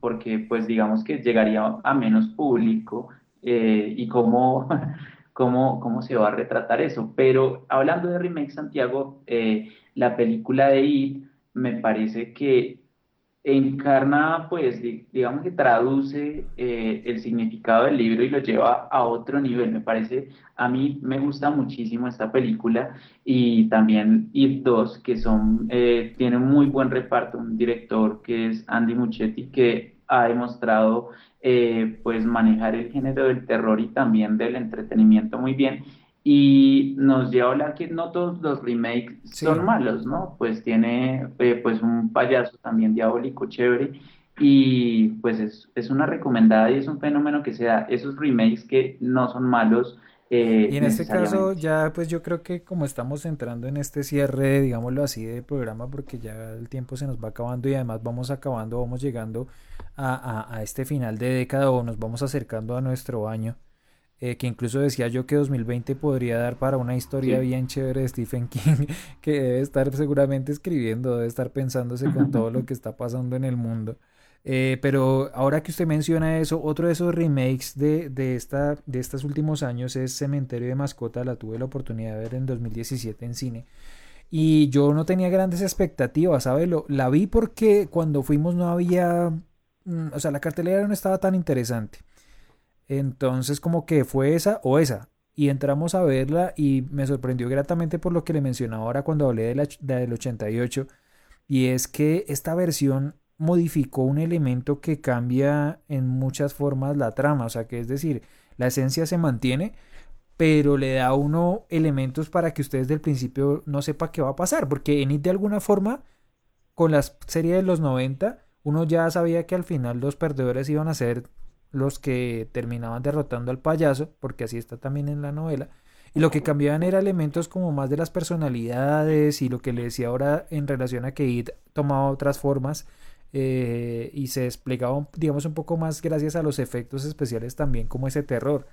porque pues digamos que llegaría a menos público eh, y cómo, cómo, cómo se va a retratar eso. Pero hablando de remake Santiago, eh, la película de It me parece que encarna, pues, digamos que traduce eh, el significado del libro y lo lleva a otro nivel. Me parece, a mí me gusta muchísimo esta película y también It 2, que son, eh, tiene muy buen reparto, un director que es Andy Muchetti, que ha demostrado, eh, pues, manejar el género del terror y también del entretenimiento muy bien y nos lleva a hablar que no todos los remakes son malos, ¿no? Pues tiene eh, pues un payaso también diabólico chévere y pues es, es, una recomendada y es un fenómeno que se da, esos remakes que no son malos. Eh, y en este caso ya pues yo creo que como estamos entrando en este cierre, digámoslo así, de programa porque ya el tiempo se nos va acabando y además vamos acabando, vamos llegando a, a, a este final de década o nos vamos acercando a nuestro año. Eh, que incluso decía yo que 2020 podría dar para una historia bien chévere de Stephen King, que debe estar seguramente escribiendo, debe estar pensándose con todo lo que está pasando en el mundo. Eh, pero ahora que usted menciona eso, otro de esos remakes de, de, esta, de estos últimos años es Cementerio de Mascota, la tuve la oportunidad de ver en 2017 en cine. Y yo no tenía grandes expectativas, ¿sabe? Lo, la vi porque cuando fuimos no había, mm, o sea, la cartelera no estaba tan interesante. Entonces como que fue esa o esa. Y entramos a verla y me sorprendió gratamente por lo que le mencionaba ahora cuando hablé de la, del 88. Y es que esta versión modificó un elemento que cambia en muchas formas la trama. O sea que es decir, la esencia se mantiene, pero le da a uno elementos para que usted desde el principio no sepa qué va a pasar. Porque en IT de alguna forma, con la serie de los 90, uno ya sabía que al final los perdedores iban a ser los que terminaban derrotando al payaso, porque así está también en la novela, y lo que cambiaban era elementos como más de las personalidades y lo que le decía ahora en relación a que Id tomaba otras formas eh, y se desplegaba, digamos, un poco más gracias a los efectos especiales también como ese terror.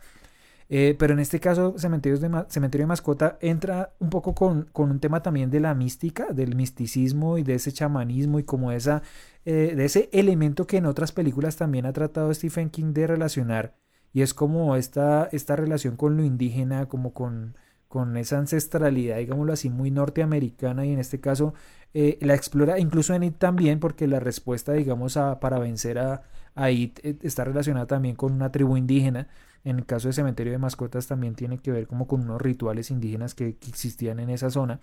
Eh, pero en este caso, Cementerio de, Cementerio de Mascota entra un poco con, con, un tema también de la mística, del misticismo y de ese chamanismo y como esa, eh, de ese elemento que en otras películas también ha tratado Stephen King de relacionar. Y es como esta, esta relación con lo indígena, como con, con esa ancestralidad, digámoslo así, muy norteamericana y en este caso eh, la explora incluso en IT también porque la respuesta, digamos, a, para vencer a, a IT eh, está relacionada también con una tribu indígena. En el caso de Cementerio de Mascotas también tiene que ver como con unos rituales indígenas que, que existían en esa zona.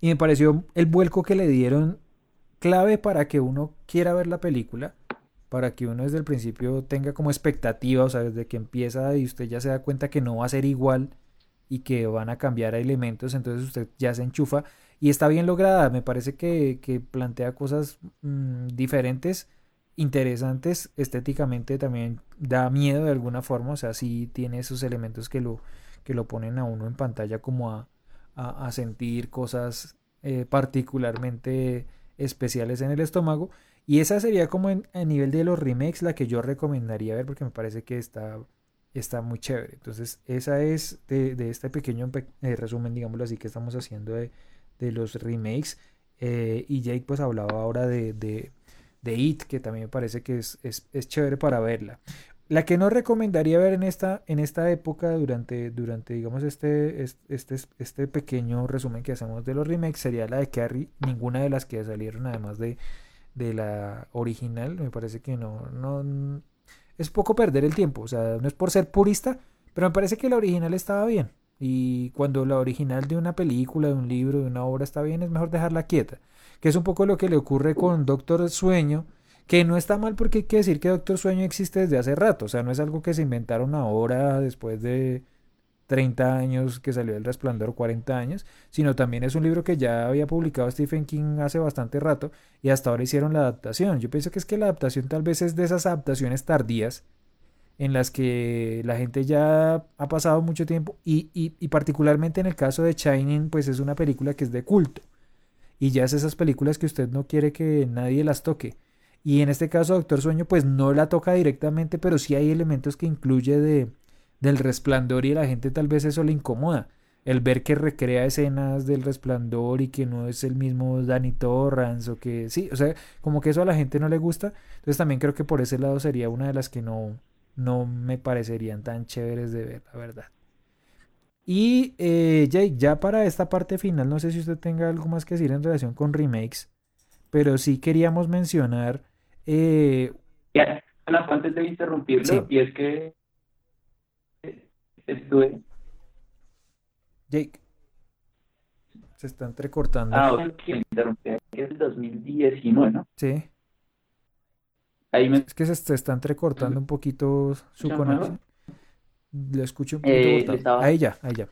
Y me pareció el vuelco que le dieron clave para que uno quiera ver la película, para que uno desde el principio tenga como expectativa, o sea, desde que empieza y usted ya se da cuenta que no va a ser igual y que van a cambiar elementos, entonces usted ya se enchufa y está bien lograda, me parece que, que plantea cosas mmm, diferentes, interesantes, estéticamente también da miedo de alguna forma, o sea, sí tiene esos elementos que lo, que lo ponen a uno en pantalla como a, a, a sentir cosas eh, particularmente especiales en el estómago. Y esa sería como en, a nivel de los remakes la que yo recomendaría ver porque me parece que está, está muy chévere. Entonces esa es de, de este pequeño eh, resumen, digámoslo así, que estamos haciendo de, de los remakes. Eh, y Jake pues hablaba ahora de, de, de, It, que también me parece que es, es, es, chévere para verla. La que no recomendaría ver en esta, en esta época, durante, durante digamos, este, este, este pequeño resumen que hacemos de los remakes, sería la de Carrie. Ninguna de las que salieron, además de, de la original, me parece que no, no. Es poco perder el tiempo, o sea, no es por ser purista, pero me parece que la original estaba bien. Y cuando la original de una película, de un libro, de una obra está bien, es mejor dejarla quieta. Que es un poco lo que le ocurre con Doctor Sueño, que no está mal porque hay que decir que Doctor Sueño existe desde hace rato. O sea, no es algo que se inventaron ahora después de 30 años que salió El Resplandor, 40 años, sino también es un libro que ya había publicado Stephen King hace bastante rato y hasta ahora hicieron la adaptación. Yo pienso que es que la adaptación tal vez es de esas adaptaciones tardías en las que la gente ya ha pasado mucho tiempo y, y, y, particularmente en el caso de Shining pues es una película que es de culto y ya es esas películas que usted no quiere que nadie las toque y en este caso Doctor Sueño pues no la toca directamente pero sí hay elementos que incluye de del resplandor y a la gente tal vez eso le incomoda el ver que recrea escenas del resplandor y que no es el mismo Danny Torrance o que sí, o sea, como que eso a la gente no le gusta entonces también creo que por ese lado sería una de las que no no me parecerían tan chéveres de ver, la verdad. Y eh, Jake, ya para esta parte final, no sé si usted tenga algo más que decir en relación con remakes, pero sí queríamos mencionar. Eh, ya, antes de interrumpirlo, sí. y es que estuve. Jake, se está entrecortando. Ah, ok, interrumpí, es el 2019, ¿no? Sí. Ahí me... Es que se, se, está entrecortando un poquito su conexión. Lo escucho un poquito eh. Estaba... Ahí ya, ahí ya.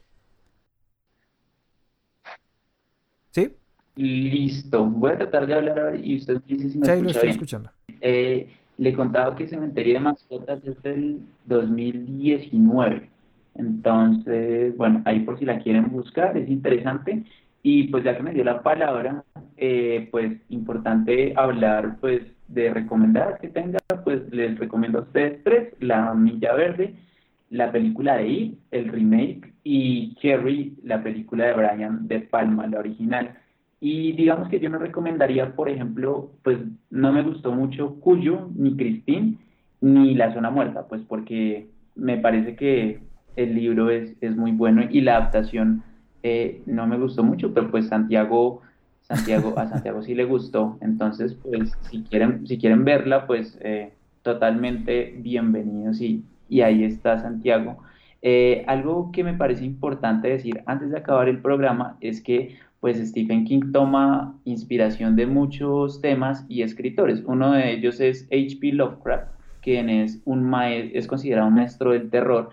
¿Sí? Listo. Voy a tratar de hablar ahora y usted dice si me sí, escucha lo estoy bien. escuchando. Eh, le contaba que Cementerio de Mascotas es del 2019. Entonces, bueno, ahí por si la quieren buscar, es interesante. Y pues ya que me dio la palabra, eh, pues importante hablar pues de recomendadas que tenga, pues les recomiendo a ustedes tres, La Milla Verde, la película de It, el remake, y Cherry, la película de Brian De Palma, la original. Y digamos que yo no recomendaría, por ejemplo, pues no me gustó mucho Cuyo, ni Christine, ni La Zona Muerta, pues porque me parece que el libro es, es muy bueno y la adaptación eh, no me gustó mucho, pero pues Santiago, Santiago, a Santiago sí le gustó, entonces pues si quieren, si quieren verla, pues eh, totalmente bienvenidos y, y ahí está Santiago. Eh, algo que me parece importante decir antes de acabar el programa es que pues Stephen King toma inspiración de muchos temas y escritores. Uno de ellos es H.P. Lovecraft, quien es, un es considerado un maestro del terror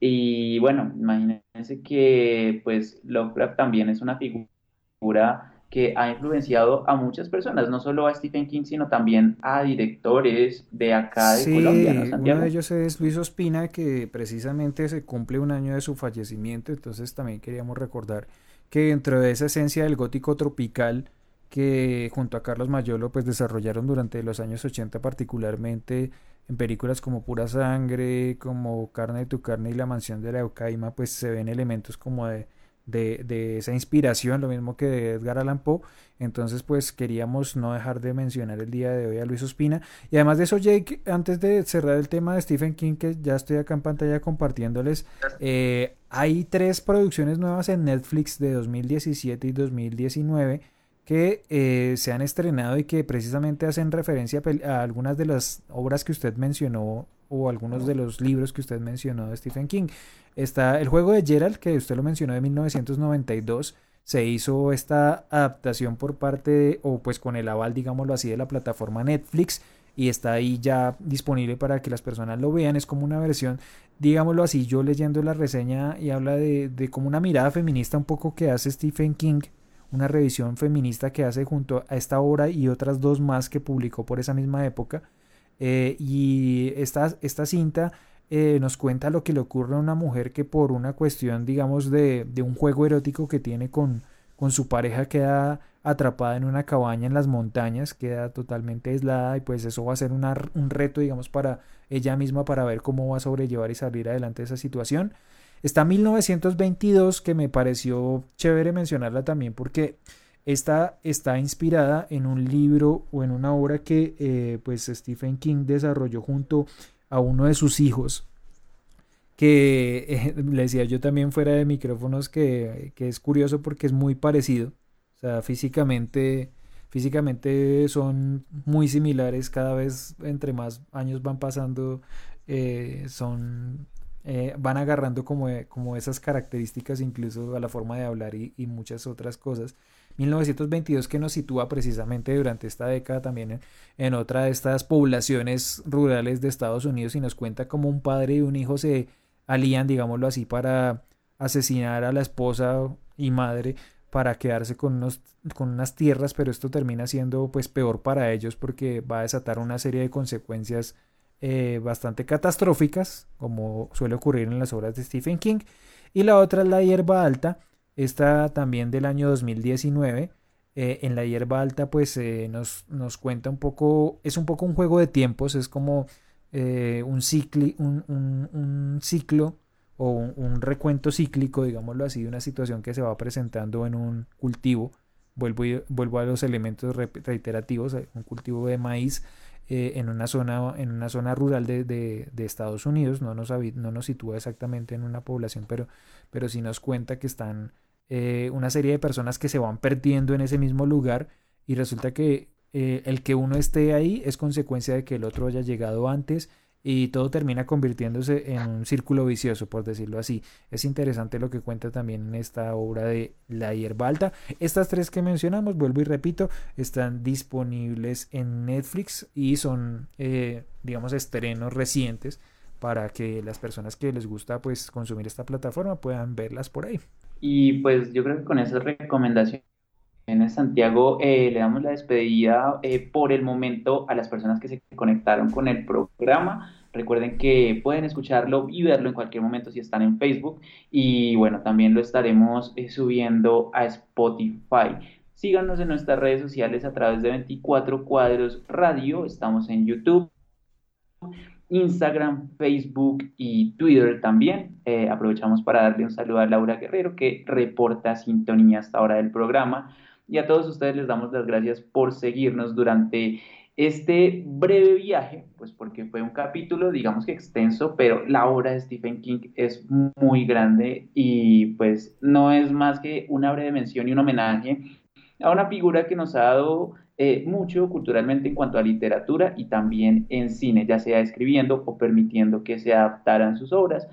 y bueno, imagínense que pues Lovecraft también es una figura que ha influenciado a muchas personas, no solo a Stephen King, sino también a directores de acá de sí, Colombia, ¿no, Uno de ellos es Luis Ospina, que precisamente se cumple un año de su fallecimiento, entonces también queríamos recordar que dentro de esa esencia del gótico tropical que junto a Carlos Mayolo pues desarrollaron durante los años 80 particularmente en películas como Pura Sangre, como Carne de tu carne y La mansión de la Eucaima, pues se ven elementos como de, de, de, esa inspiración, lo mismo que de Edgar Allan Poe. Entonces, pues queríamos no dejar de mencionar el día de hoy a Luis Ospina. Y además de eso, Jake, antes de cerrar el tema de Stephen King, que ya estoy acá en pantalla compartiéndoles, eh, hay tres producciones nuevas en Netflix de 2017 y 2019 que eh, se han estrenado y que precisamente hacen referencia a algunas de las obras que usted mencionó o algunos de los libros que usted mencionó de Stephen King. Está el juego de Gerald, que usted lo mencionó de 1992. Se hizo esta adaptación por parte, o pues con el aval, digámoslo así, de la plataforma Netflix. Y está ahí ya disponible para que las personas lo vean. Es como una versión, digámoslo así, yo leyendo la reseña y habla de, de como una mirada feminista un poco que hace Stephen King una revisión feminista que hace junto a esta obra y otras dos más que publicó por esa misma época. Eh, y esta, esta cinta eh, nos cuenta lo que le ocurre a una mujer que por una cuestión, digamos, de, de un juego erótico que tiene con, con su pareja queda atrapada en una cabaña en las montañas, queda totalmente aislada y pues eso va a ser un reto, digamos, para ella misma para ver cómo va a sobrellevar y salir adelante de esa situación. Está 1922 que me pareció chévere mencionarla también porque esta está inspirada en un libro o en una obra que eh, pues Stephen King desarrolló junto a uno de sus hijos que eh, le decía yo también fuera de micrófonos que, que, es curioso porque es muy parecido. O sea físicamente físicamente son muy similares cada vez entre más años van pasando eh, son eh, van agarrando como, como esas características incluso a la forma de hablar y, muchas otras cosas. 1922 que nos sitúa precisamente durante esta década también en, otra de estas poblaciones rurales de Estados Unidos y nos cuenta cómo un padre y un hijo se alían, digámoslo así, para asesinar a la esposa y madre para quedarse con, unos, con unas tierras, pero esto termina siendo pues peor para ellos porque va a desatar una serie de consecuencias eh, bastante catastróficas, como suele ocurrir en las obras de Stephen King. Y la otra es La hierba alta, esta también del año 2019. Eh, en La hierba alta pues eh, nos, nos, cuenta un poco, es un poco un juego de tiempos, es como un, cicli, un, ciclo o un, recuento cíclico, digámoslo así, de una situación que se va presentando en un cultivo. Vuelvo, vuelvo a los elementos reiterativos, un cultivo de maíz eh, en, una zona, en una zona rural de, de, de Estados Unidos, no nos, no nos sitúa exactamente en una población, pero, pero sí nos cuenta que están eh, una serie de personas que se van perdiendo en ese mismo lugar y resulta que eh, el que uno esté ahí es consecuencia de que el otro haya llegado antes y todo termina convirtiéndose en un círculo vicioso, por decirlo así. Es interesante lo que cuenta también en esta obra de La hierba. Estas tres que mencionamos, vuelvo y repito, están disponibles en Netflix y son, eh, digamos, estrenos recientes para que las personas que les gusta pues consumir esta plataforma puedan verlas por ahí. Y pues yo creo que con esas recomendaciones Santiago, eh, le damos la despedida eh, por el momento a las personas que se conectaron con el programa. Recuerden que pueden escucharlo y verlo en cualquier momento si están en Facebook. Y bueno, también lo estaremos eh, subiendo a Spotify. Síganos en nuestras redes sociales a través de 24 Cuadros Radio. Estamos en YouTube, Instagram, Facebook y Twitter también. aprovechamos para darle un saludo a Laura Guerrero que reporta sintonía hasta ahora del programa. Y a todos ustedes les damos las gracias por seguirnos durante este breve viaje, pues porque fue un capítulo, digamos que extenso, pero la obra de Stephen King es muy grande y pues no es más que una breve mención y un homenaje a una figura que nos ha dado eh, mucho culturalmente en cuanto a literatura y también en cine, ya sea escribiendo o permitiendo que se adaptaran sus obras.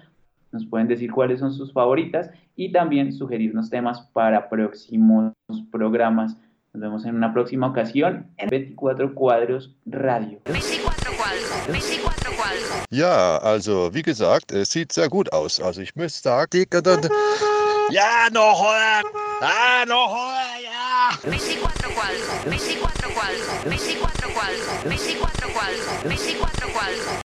Nos pueden decir cuáles son sus favoritas y también sugerirnos temas para próximos programas. Nos vemos en una próxima ocasión en 24 Cuadros Radio. 24 Cuadros, 24 Cuadros. Ja, also wie gesagt, es sieht sehr gut aus. Also ich muss sagen, ja, noch, ah, noch, ja. 24 Cuadros, 24 Cuadros, 24 Cuadros, 24 Cuadros, 24 Cuadros.